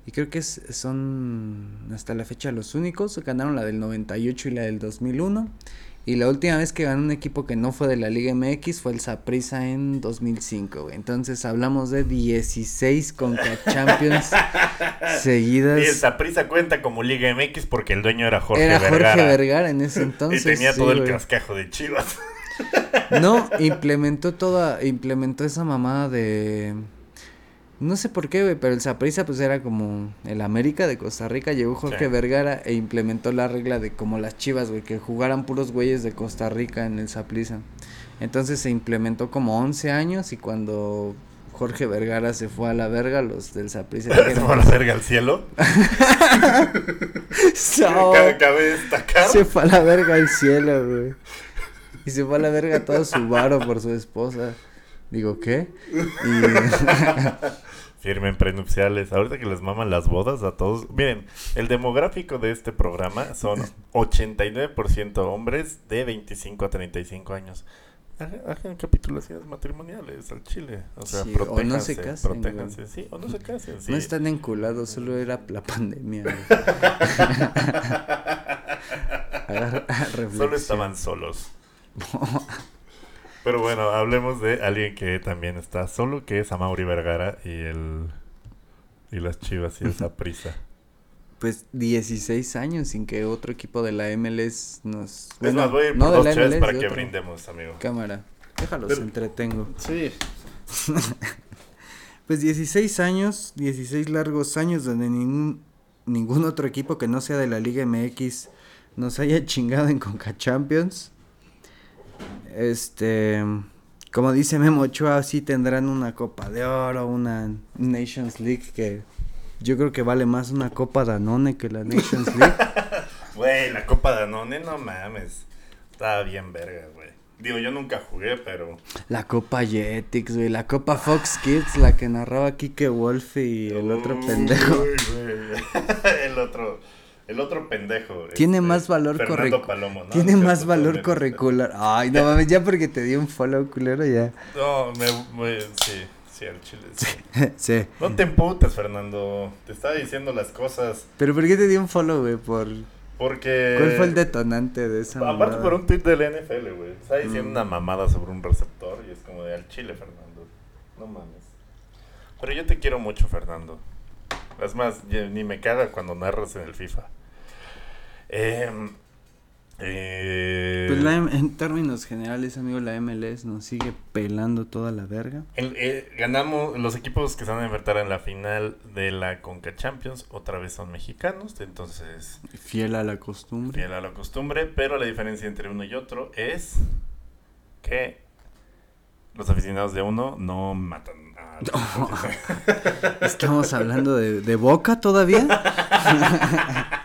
Y creo que es- son hasta la fecha los únicos, ganaron la del 98 y la del 2001. Y la última vez que ganó un equipo que no fue de la Liga MX fue el Saprissa en 2005, güey. Entonces hablamos de 16 Conca Champions seguidas. Y el Saprissa cuenta como Liga MX porque el dueño era Jorge Era Vergara. Jorge Vergara en ese entonces. y tenía sí, todo el cascajo de Chivas. No, implementó toda, implementó esa mamada de... No sé por qué, güey, pero el Saprissa pues era como el América de Costa Rica, llegó Jorge Sí. Vergara e implementó la regla de como las Chivas, güey, que jugaran puros güeyes de Costa Rica en el Saprissa. Entonces se implementó como 11 años y cuando Jorge Vergara se fue a la verga, los del Saprissa Se fue a la verga al cielo. Cabe destacar. Se fue a la verga al cielo, güey. Y se fue a la verga todo su varo por su esposa. Digo, ¿qué? Y Firmen prenupciales. Ahorita que les maman las bodas a todos. Miren, el demográfico de este programa son 89% hombres de 25 a 35 años. Hagan, capitulaciones matrimoniales al chile. O sea, Sí, o no se casen, protéjanse, sí, o no se casen. Sí. no están enculados, solo era la pandemia. Solo estaban solos. Pero bueno, hablemos de alguien que también está solo, que es Amaury Vergara y el y las Chivas y esa prisa. Pues 16 años sin que otro equipo de la MLS nos... Es más, voy a ir no por de dos la MLS, para de que otro. brindemos, amigo. Cámara, déjalos Pero- entretengo. Sí. Pues 16 años, 16 largos años donde ningún, ningún otro equipo que no sea de la Liga MX nos haya chingado en Conca Champions. Este, como dice Memo Ochoa, sí tendrán una Copa de Oro, una Nations League que yo creo que vale más una Copa Danone que la Nations League. Güey, la Copa Danone, no mames. Estaba bien verga, güey. Digo, yo nunca jugué, pero... La Copa Jetix, güey, la Copa Fox Kids, la que narraba Kike Wolf y el otro pendejo. el otro... El otro pendejo. Tiene este, más valor Fernando Palomo, ¿no? Tiene No más valor curricular. Ay, no mames, ya porque te di un follow culero ya. No, me, me- sí, sí, al chile. sí. sí. No te emputes, Fernando. Te estaba diciendo las cosas Pero ¿por qué te di un follow, güey? Por... porque... ¿Cuál fue el detonante de esa Aparte mamada? por un tweet del NFL, güey. Estaba diciendo Mm. una mamada sobre un receptor y es como de al chile, Fernando. No mames. Pero yo te quiero mucho, Fernando. Es más, ni me caga cuando narras en el FIFA. Em, Eh, Pues la en términos generales, amigo, la MLS nos sigue pelando toda la verga. el- eh, ganamos los equipos que se van a enfrentar en la final de la Conca Champions. Otra vez son mexicanos, entonces Fiel a la costumbre. fiel a la costumbre. Pero la diferencia entre uno y otro es que los aficionados de uno no matan a los Estamos hablando de, de Boca todavía.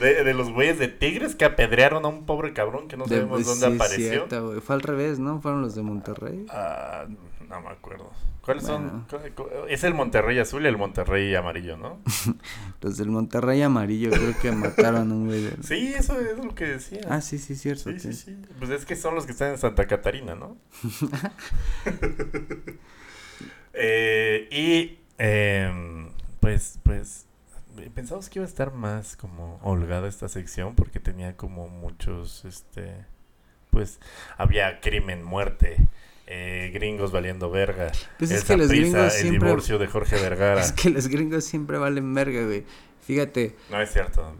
de, de los güeyes de Tigres que apedrearon a un pobre cabrón que no De- sabemos pues, dónde sí, apareció. cierto. Fue al revés, ¿no? Fueron los de Monterrey. Ah, no me acuerdo. ¿Cuáles Bueno. son? Es el Monterrey azul y el Monterrey amarillo, ¿no? Los del Monterrey amarillo creo que mataron a un güey. del- Sí, eso es lo que decía. Ah, sí, sí, cierto. sí, sí, sí. sí. Pues es que son los que están en Santa Catarina, ¿no? Eh, y em, pues, pues, pensamos que iba a estar más como holgada esta sección porque tenía como muchos, este, pues, había crimen, muerte, eh, gringos valiendo verga, Pues el es que los gringos el siempre- divorcio de Jorge Vergara. Es que los gringos siempre valen verga, güey. Fíjate, No es cierto.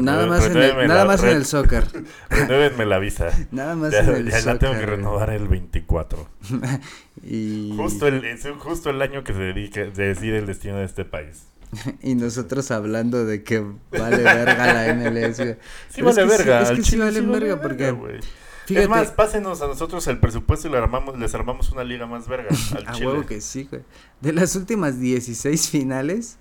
Nada más, en el, nada la- más en el soccer. Renuévenme la visa. Nada más Ya, en el ya la tengo que renovar el 24. Y, Justo el, justo el año que se dedica, se decide el destino de este país. y nosotros hablando de que vale verga la MLS, güey. Sí Pero es vale que sí- verga. es que sí vale verga, porque. Fíjate, Es más, pásenos a nosotros el presupuesto y le armamos, les armamos una liga más verga al a chile. huevo que sí, güey. De las últimas 16 finales,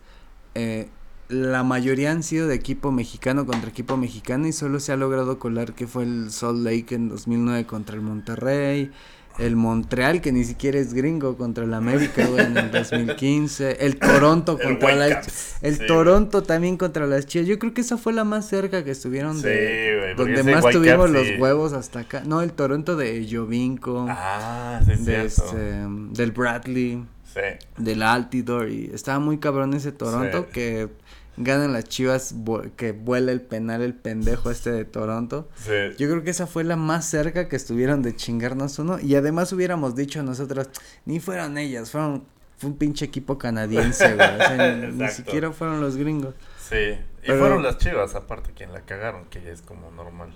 eh, la mayoría han sido de equipo mexicano contra equipo mexicano y solo se ha logrado colar que fue el Salt Lake en 2009 contra el Monterrey, el Montreal que ni siquiera es gringo contra el América güey, en el 2015, el Toronto El contra el Sí, Toronto también contra las Chivas. Yo creo que esa fue la más cerca que estuvieron Sí, de güey, donde más tuvimos los huevos hasta acá. No, el Toronto de Jovinko, Ah, sí, de este, del Bradley, Sí. del Altidore y estaba muy cabrón ese Toronto que ganan las Chivas que vuela el penal el pendejo este de Toronto. sí. Yo creo que esa fue la más cerca que estuvieron de chingarnos uno y además hubiéramos dicho nosotros ni fueron ellas, fueron fue un pinche equipo canadiense, güey, o sea, ni- siquiera fueron los gringos. Sí. Y Pero- fueron las chivas, aparte, quien la cagaron, que ya es como normal.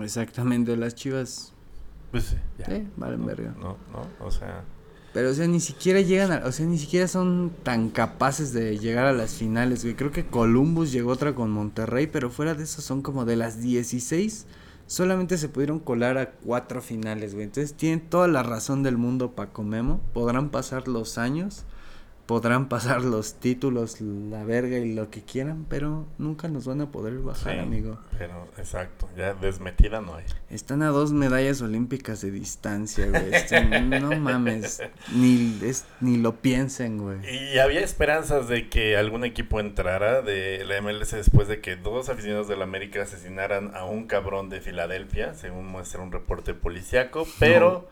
Exactamente, las Chivas Pues sí, ya. Sí, valen no, verga. No, no, o sea. Pero, o sea, ni siquiera llegan a, o sea, ni siquiera son tan capaces de llegar a las finales, güey. Creo que Columbus llegó otra con Monterrey, pero fuera de eso son como de las 16, solamente se pudieron colar a cuatro finales, güey. Entonces tienen toda la razón del mundo Paco Memo. Podrán pasar los años, podrán pasar los títulos, la verga y lo que quieran, pero nunca nos van a poder bajar, sí, amigo. Pero, exacto, ya desmetida no hay. Están a dos medallas olímpicas de distancia, güey. Este, no mames. Ni, es, ni lo piensen, güey. Y había esperanzas de que algún equipo entrara de la MLS después de que dos aficionados del América asesinaran a un cabrón de Filadelfia, según muestra un reporte policiaco, pero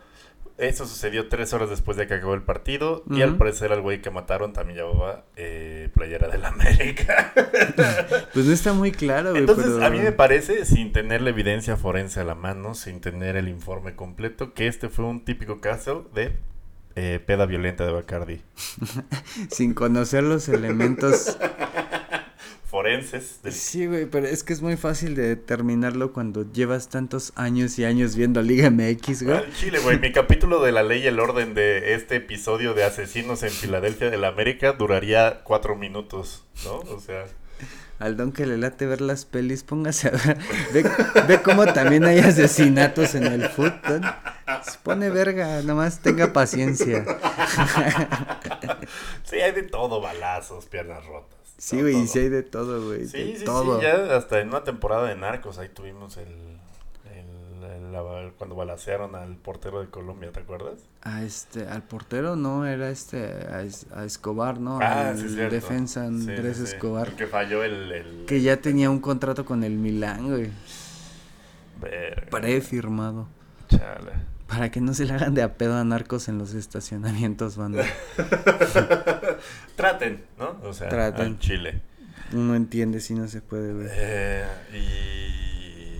eso sucedió tres horas después de que acabó el partido y al parecer al güey que mataron también llevaba eh, playera del América. Pues no está muy claro, güey. Entonces, pero... a mí me parece, sin tener la evidencia forense a la mano, sin tener el informe completo, que este fue un típico caso de eh, peda violenta de Bacardi. Sin conocer los elementos. Forenses. del- Sí, güey, pero es que es muy fácil de determinarlo cuando llevas tantos años y años viendo Liga MX, güey. Al Chile, güey. Mi capítulo de la ley y el orden de este episodio de asesinos en Filadelfia de la América duraría cuatro minutos, ¿no? O sea, Al don que le late ver las pelis, póngase a ver. Ve, ve cómo también hay asesinatos en el fútbol. Se pone verga, nomás tenga paciencia. sí, hay de todo, balazos, piernas rotas. Sí, güey, y sí hay de todo, güey. Sí, de sí, todo. sí, ya hasta en una temporada de Narcos ahí tuvimos el, el- cuando balacearon al portero de Colombia, ¿te acuerdas? A este, al portero no, era este, a, a Escobar, ¿no? Ah, Al sí, cierto. defensa Andrés. Escobar. El que falló el... el Que ya tenía un contrato con el Milán, güey. Verga, Prefirmado. chale. Para que no se le hagan de a pedo a narcos en los estacionamientos, banda. Traten, ¿no? O sea, Traten. al Chile. Uno entiende si no se puede, güey. Eh,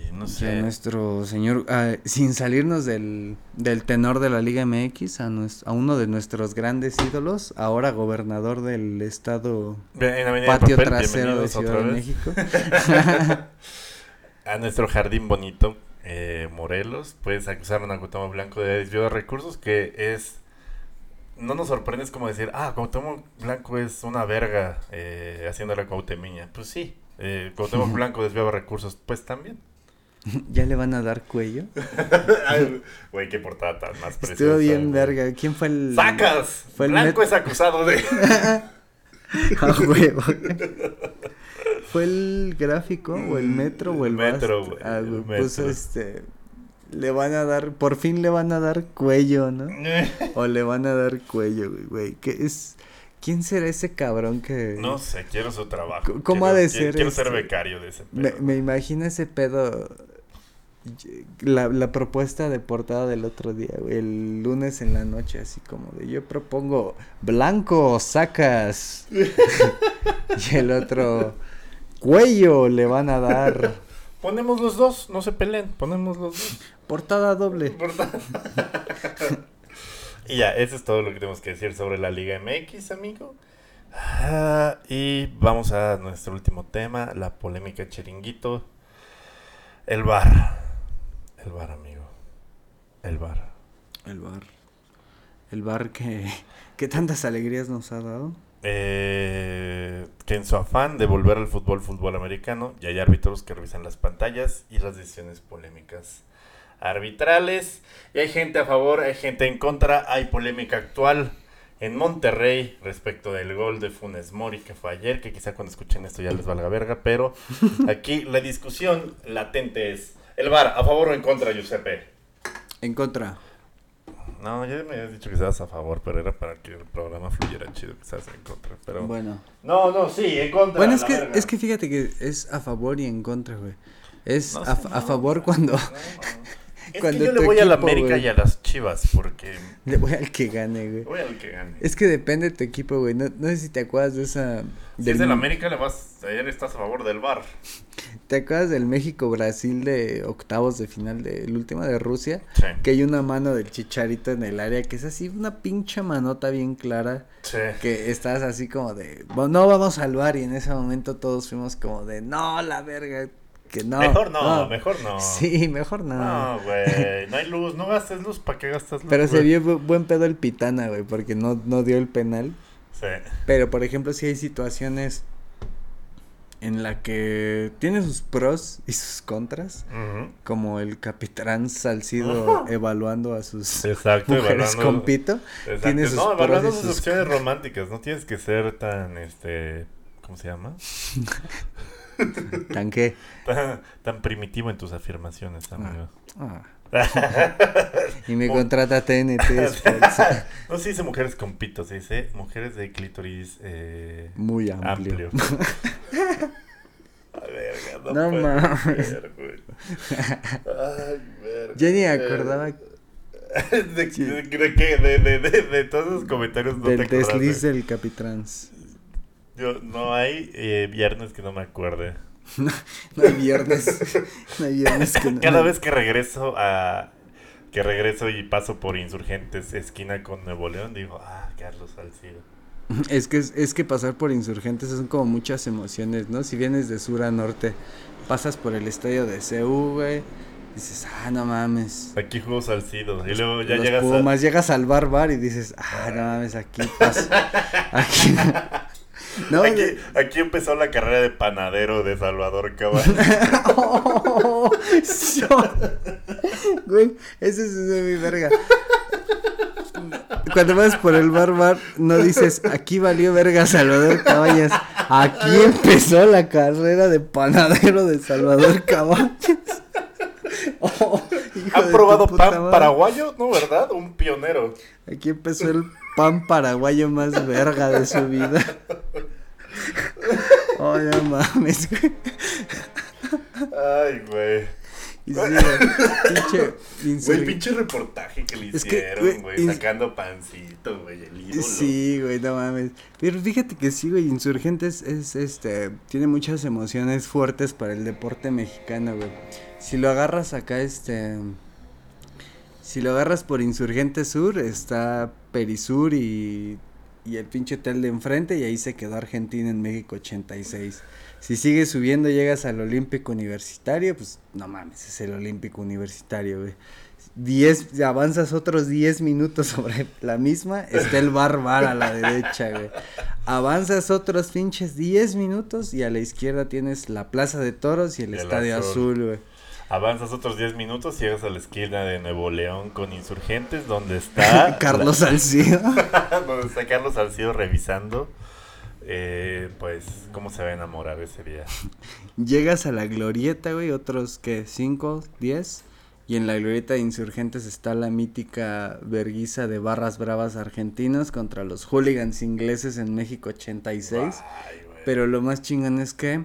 y no sé. nuestro señor, ah, sin salirnos del, del tenor de la Liga MX, a, nues- a uno de nuestros grandes ídolos, ahora gobernador del estado en Avenida patio Papel, trasero de Ciudad de. México. a nuestro jardín bonito, eh, Morelos, pues acusaron a Cuauhtémoc Blanco de desvío de recursos, que es... No nos sorprende, es como decir, ah, Cuauhtémoc Blanco es una verga eh, haciendo la Cuauhtemiña. Pues sí, eh, Cuauhtémoc Blanco desviaba recursos, pues también. ¿Ya le van a dar cuello? Güey, qué portada tan más preciosa. Estuvo bien güey. verga. ¿Quién fue el...? ¡Sacas! Fue el Blanco es acusado de... A huevo. ¿Fue el gráfico o el metro o el, metro, Bast? el puso metro. este... Le van a dar... Por fin le van a dar cuello, ¿no? O le van a dar cuello, güey. ¿Qué es...? ¿Quién será ese cabrón que...? No sé, quiero su trabajo. ¿Cómo Quiero- ha de ser Quiero ser este? becario de ese Me, pedo. me imagino ese pedo... La, la propuesta de portada del otro día, güey, el lunes en la noche, así como de yo propongo blanco, sacas. y el otro, cuello le van a dar. Ponemos los dos, no se peleen, ponemos los dos. Portada doble. y ya, eso es todo lo que tenemos que decir sobre la Liga MX, amigo. Ah, y vamos a nuestro último tema, la polémica chiringuito. El bar. El bar, amigo. El bar. El bar. El bar que, que tantas alegrías nos ha dado. Eh, que en su afán de volver al fútbol, fútbol americano, ya hay árbitros que revisan las pantallas y las decisiones polémicas arbitrales. Y hay gente a favor, hay gente en contra, hay polémica actual en Monterrey respecto del gol de Funes Mori que fue ayer, que quizá cuando escuchen esto ya les valga verga, pero aquí la discusión latente es, ¿el VAR a favor o en contra, Giuseppe? En contra. No, ya me habías dicho que estabas a favor, pero era para que el programa fluyera chido que estabas en contra, pero... Bueno. No, no, sí, en contra. Bueno, es que, verga. es que fíjate que es a favor y en contra, güey. Es No a, a favor no, cuando no, no. Es cuando que yo le voy a la equipo, América y a las Chivas porque le voy al que gane, güey. voy al que gane. Es que depende de tu equipo, güey. No, no sé si te acuerdas de esa... Si del- es del América, le vas. Ayer estás a favor del bar. ¿Te acuerdas del México-Brasil de octavos de final del último de Rusia? Sí. Que hay una mano del chicharito en el área que es así, una pinche manota bien clara. Sí. Que estás así como de, "Bueno, no vamos al bar y en ese momento todos fuimos como de, no, la verga, que no. mejor no, mejor no. Sí, mejor no. No, güey. No hay luz. No gastes luz. ¿Para qué gastas luz? Pero se vio bu- buen pedo el pitana, güey, porque no, no dio el penal. Sí. Pero, por ejemplo, si hay situaciones en la que tiene sus pros y sus contras, como el capitán Salcido evaluando a sus Exacto. mujeres evaluando- con pito. Exacto. tiene sus no, evaluando sus sus opciones románticas. No tienes que ser tan, este. ¿Cómo se llama? Tanque. Tan, tan primitivo en tus afirmaciones, amigo. Ah. y me contrata TNT. No se dice mujeres con pito, se dice mujeres de clítoris eh, Muy amplio. amplio. A verga, no, No mames. ser, güey. Ay, verga. Yo ni me acordaba ¿De, de, de qué? De, de, de, todos los comentarios no del te desliz del capitán. Yo, no hay eh, viernes que no me acuerde. No hay viernes. No hay viernes que no. Cada vez que regreso a... Que regreso y paso por Insurgentes, esquina con Nuevo León, digo, ah, Carlos Salcido. Es que, es que pasar por insurgentes son como muchas emociones, ¿no? Si vienes de sur a norte, pasas por el estadio de güey. Dices, ah, no mames. Aquí juego Salcido. Y luego ya Los llegas a... Pumas, llegas al bar bar y dices, ah, no mames, aquí pasa. Aquí. No, aquí, de- aquí empezó la carrera de panadero de Salvador Caballo. Oh, so- Güey, ese es mi verga. Cuando vas por el bar bar, no dices, aquí valió verga Salvador Caballas. Aquí empezó la carrera de panadero de Salvador Caballas. Oh, hijo ¿Ha de tu probado pan madre. paraguayo? ¿No, verdad? Un pionero. Aquí empezó el pan paraguayo más verga de su vida. Oh, no mames, güey. Ay, güey. Sí, pinche Güey, pinche reportaje que le Es que, hicieron, güey, sacando pancito, güey, el ídolo. Sí, güey, no mames. Pero fíjate que sí, güey, Insurgentes es, este, tiene muchas emociones fuertes para el deporte mexicano, güey. Si lo agarras acá, este, si lo agarras por Insurgente Sur, está Perisur y, y el pinche hotel de enfrente y ahí se quedó Argentina en México 86. Si sigues subiendo llegas al Olímpico Universitario, pues no mames, es el Olímpico Universitario, güey. Diez, avanzas otros 10 minutos sobre la misma, está el bar bar a la derecha, güey. Avanzas otros pinches 10 minutos y a la izquierda tienes la Plaza de Toros y el, El Estadio azul. Azul, güey. Avanzas otros 10 minutos, llegas a la esquina de Nuevo León con insurgentes, donde está Carlos Salcido. donde está Carlos Salcido revisando, eh, pues, cómo se va a enamorar ese día. Llegas a la glorieta, güey, otros que 5, 10. Y en la glorieta de insurgentes está la mítica verguiza de barras bravas argentinos contra los hooligans ingleses en México 86. Ay. Pero lo más chingón es que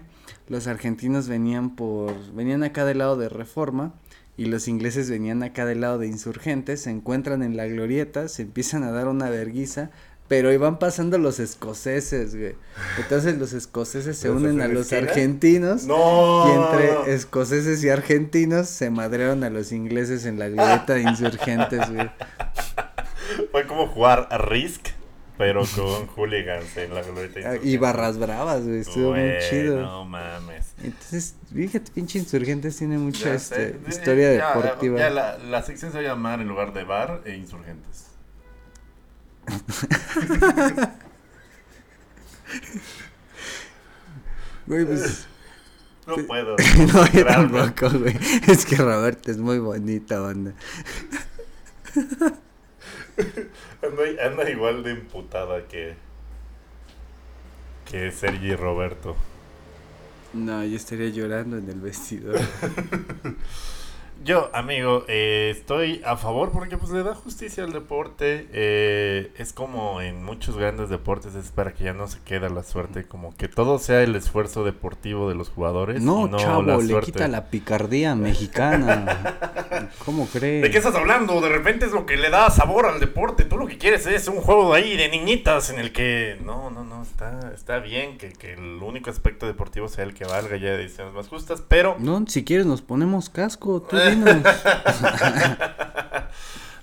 los argentinos venían por. venían acá del lado de reforma. Y los ingleses venían acá del lado de insurgentes. Se encuentran en la glorieta. Se empiezan a dar una verguiza. Pero iban pasando los escoceses, güey. Entonces los escoceses se ¿Los unen a los argentinos. ¡No! Y entre escoceses y argentinos se madrearon a los ingleses en la glorieta de insurgentes, güey. Fue como jugar a Risk, pero con hooligans en la glorieta. Ah, Y barras bravas, güey. Estuvo muy chido. No mames. Entonces, fíjate, pinche insurgentes tiene mucha este, sé, historia ya, deportiva. Ya, la, la sección se va a llamar en lugar de bar e insurgentes. Güey, pues. No puedo. no, yo tampoco, güey. Es que Roberto es muy bonita, banda. Anda, anda igual de emputada que. que Sergi Roberto. No, yo estaría llorando en el vestidor. Yo, amigo, eh, estoy a favor porque pues le da justicia al deporte. eh, es como en muchos grandes deportes, es para que ya no se quede la suerte, como que todo sea el esfuerzo deportivo de los jugadores. No, chavo, la le quita la picardía mexicana. ¿Cómo crees? ¿De qué estás hablando? De repente es lo que le da sabor al deporte. Tú lo que quieres es un juego de ahí de niñitas en el que... No, no, no, está, está bien que, que el único aspecto deportivo sea el que valga ya de decisiones más justas, pero... No, si quieres nos ponemos casco, tú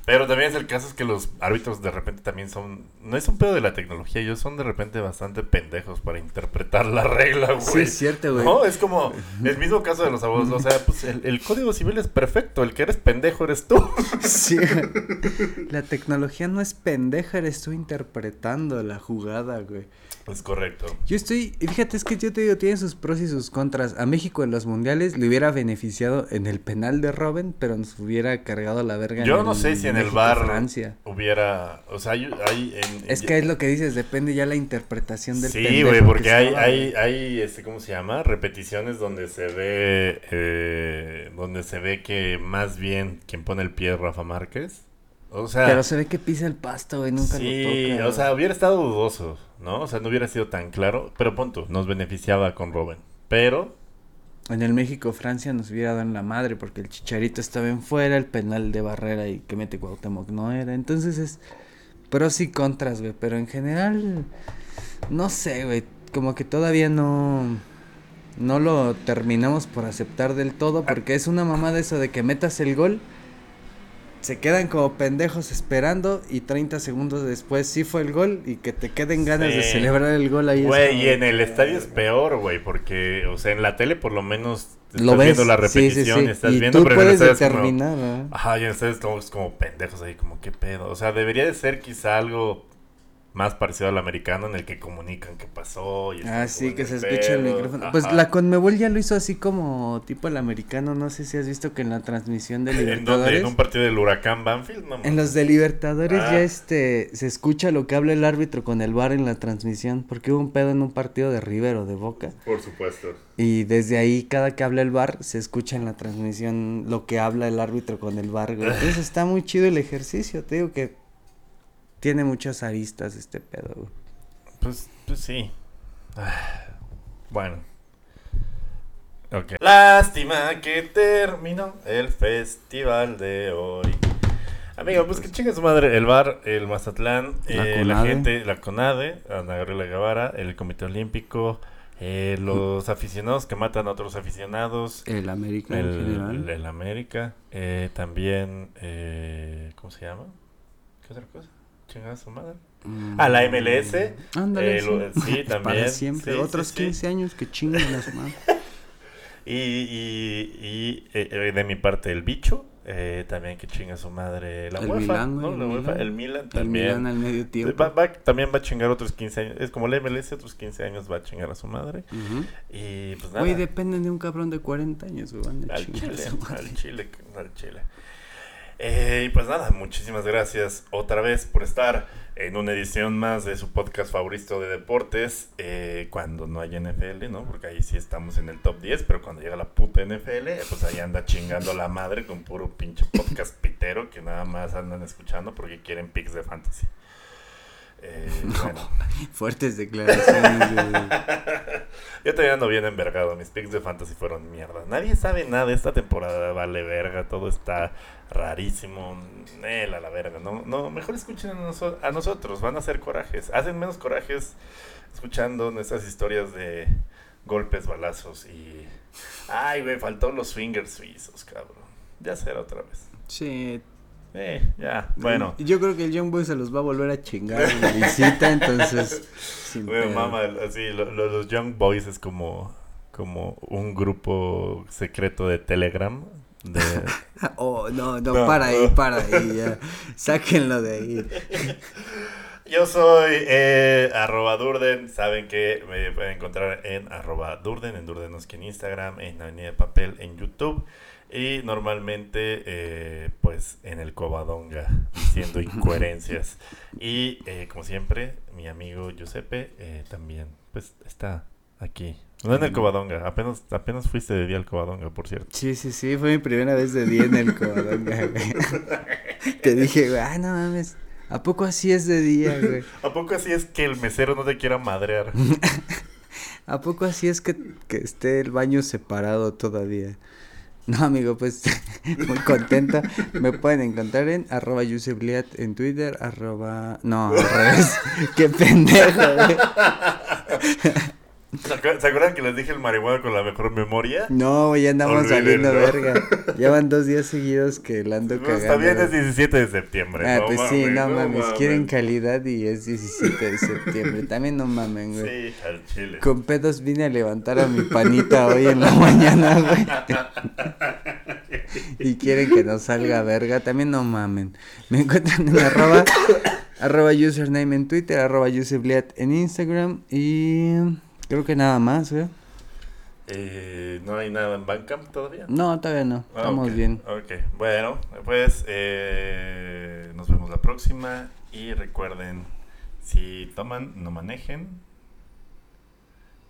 Pero también es el caso es que los árbitros de repente también son... No es un pedo de la tecnología, ellos son de repente bastante pendejos para interpretar la regla, güey. Sí, es cierto, güey. No, es como el mismo caso de los abogados. O sea, pues el, el código civil es perfecto. El que eres pendejo eres tú. Sí. La tecnología no es pendeja, eres tú interpretando la jugada, güey. Es correcto. Yo estoy, fíjate, es que yo te digo, tiene sus pros y sus contras. A México en los mundiales le hubiera beneficiado en el penal de Robin, pero nos hubiera cargado la verga. Yo en no sé si en el bar Francia. hubiera, o sea, hay, en- Es que es lo que dices, depende ya la interpretación del Sí, güey, que porque hay, estaba, hay, hay, este, ¿cómo se llama? Repeticiones donde se ve, eh, donde se ve que más bien quien pone el pie es Rafa Márquez. O sea, Pero se ve que pisa el pasto, güey, nunca sí, lo toca. o sea, hubiera estado dudoso, ¿no? O sea, no hubiera sido tan claro, pero punto, nos beneficiaba con Robin. Pero, En el México-Francia nos hubiera dado en la madre porque el Chicharito estaba en fuera, el penal de Barrera y que mete Cuauhtémoc no era. Entonces es pros y contras, güey. Pero en general, no sé, güey. Como que todavía no... No lo terminamos por aceptar del todo porque es una mamada eso de que metas el gol. Se quedan como pendejos esperando y 30 segundos después sí fue el gol y que te queden ganas de celebrar el gol ahí. güey, como- y en el estadio es peor, güey, porque, o sea, en la tele por lo menos estás Lo ves, viendo la sí, repetición sí. estás y viendo, tú pero puedes es como- determinar, ¿verdad? Ajá, y ustedes estamos como pendejos ahí, como qué pedo. O sea, debería de ser quizá algo más parecido al americano en el que comunican qué pasó. Y Ah, sí, que se escucha el micrófono. Pues la Conmebol ya lo hizo así como tipo el americano. No sé si has visto que en la transmisión de ¿En dónde? Libertadores. ¿En un partido del Huracán Banfield? No, En los de Libertadores Ah. ya este se escucha lo que habla el árbitro con el bar en la transmisión. Porque hubo un pedo en un partido de River o de Boca. Por supuesto. Y desde ahí, cada que habla el bar, se escucha en la transmisión lo que habla el árbitro con el bar, güey. Entonces está muy chido el ejercicio. Te digo que tiene muchas aristas este pedo, güey. Pues, pues sí. Ah, Bueno. Ok. Lástima que terminó el festival de hoy. Amigo, pues que chingue su madre. El bar, el Mazatlán, La eh, la, CONADE. gente, la CONADE, Ana Gabriela Guevara, el Comité Olímpico, eh, los aficionados que matan a otros aficionados, El América en el, general. el América, eh, también, eh, ¿cómo se llama? ¿Qué otra cosa? Chingada su madre. A la MLS. Ándale, eh, lo- sí. sí, también. Para siempre. Sí, Otros sí, sí. 15 años que chinguen las manos. Y, y, y, eh, eh, de mi parte, el bicho. eh, también que chinga su madre la El UEFA. Güey, ¿no? el La UEFA, Milán. el Milan El también. Milan al medio tiempo. Va- va- también va a chingar otros 15 años. Es como la MLS, otros 15 años va a chingar a su madre. Ujú. Y pues nada. Güey, dependen de un cabrón de 40 años, güey. a Al chingar a chile, su madre. al chile, al chile. Eh, y pues nada, muchísimas gracias otra vez por estar en una edición más de su podcast favorito de deportes. eh, cuando no hay NFL, ¿no? Porque ahí sí estamos en el top 10, pero cuando llega la puta NFL, pues ahí anda chingando la madre con puro pinche podcast pitero que nada más andan escuchando porque quieren picks de fantasy. Eh, bueno. Fuertes declaraciones. Yo también ando bien envergado. Mis picks de fantasy fueron mierda. Nadie sabe nada de esta temporada. Vale verga. Todo está rarísimo. Nel a la verga. No, no mejor escuchen a, noso- a nosotros. Van a hacer corajes. Hacen menos corajes escuchando nuestras historias de golpes, balazos y. Ay, güey, faltó los swingers suizos, cabrón. Ya será otra vez. Sí. Eh, ya. Bueno. Yo creo que el Young Boy se los va a volver a chingar en la visita, entonces. sin pedo. mama, así, lo- lo- los Young Boys es como, como un grupo secreto de Telegram. De, Oh, no, no, No, para ahí, para ahí, ya. Sáquenlo de ahí. Yo soy eh, arroba Durden. Saben que me pueden encontrar en arroba Durden, en Durdenosque en Instagram, en Avenida de Papel en YouTube. Y normalmente, eh, pues, en el Covadonga, diciendo incoherencias. Y, eh, como siempre, mi amigo Giuseppe eh, también, pues, está aquí. No en el Covadonga, apenas, apenas fuiste de día al Covadonga, por cierto. Sí, sí, sí, fue mi primera vez de día en el Covadonga, güey. Te dije, güey, ah, no mames, ¿a poco así es de día, güey? ¿A poco así es que el mesero no te quiera madrear? ¿A poco así es que, que esté el baño separado todavía? No, amigo, pues muy contenta. Me pueden encontrar en arroba yusebliat en Twitter, arroba... No, al revés. Qué pendejo. ¿Se acu- ¿Se acuerdan que les dije el marihuana con la mejor memoria? No, ya andamos saliendo verga. Llevan dos días seguidos que la ando Pues, cagando. está bien, es güey. 17 de septiembre. Ah, no pues sí, no mames, quieren calidad y es 17 de septiembre. También no mamen, güey. Sí, al chile. Con pedos vine a levantar a mi panita hoy en la mañana, güey. y quieren que nos salga verga, también no mamen. Me encuentran en arroba, arroba username en Twitter, arroba usebliat en Instagram y creo que nada más, güey. Eh, ¿No hay nada en Bandcamp todavía? No, todavía no, Ah, estamos bien. Ok, bueno, pues eh, nos vemos la próxima y recuerden, si toman, no manejen.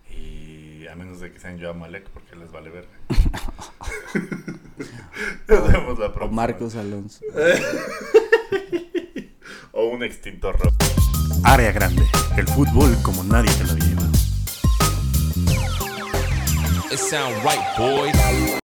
Y a menos de que sean yo a Malek porque les vale verga. nos vemos la O próxima. Marcos Alonso. O un extintor rojo. Área grande, el fútbol como nadie te lo lleva. It sound right, boys.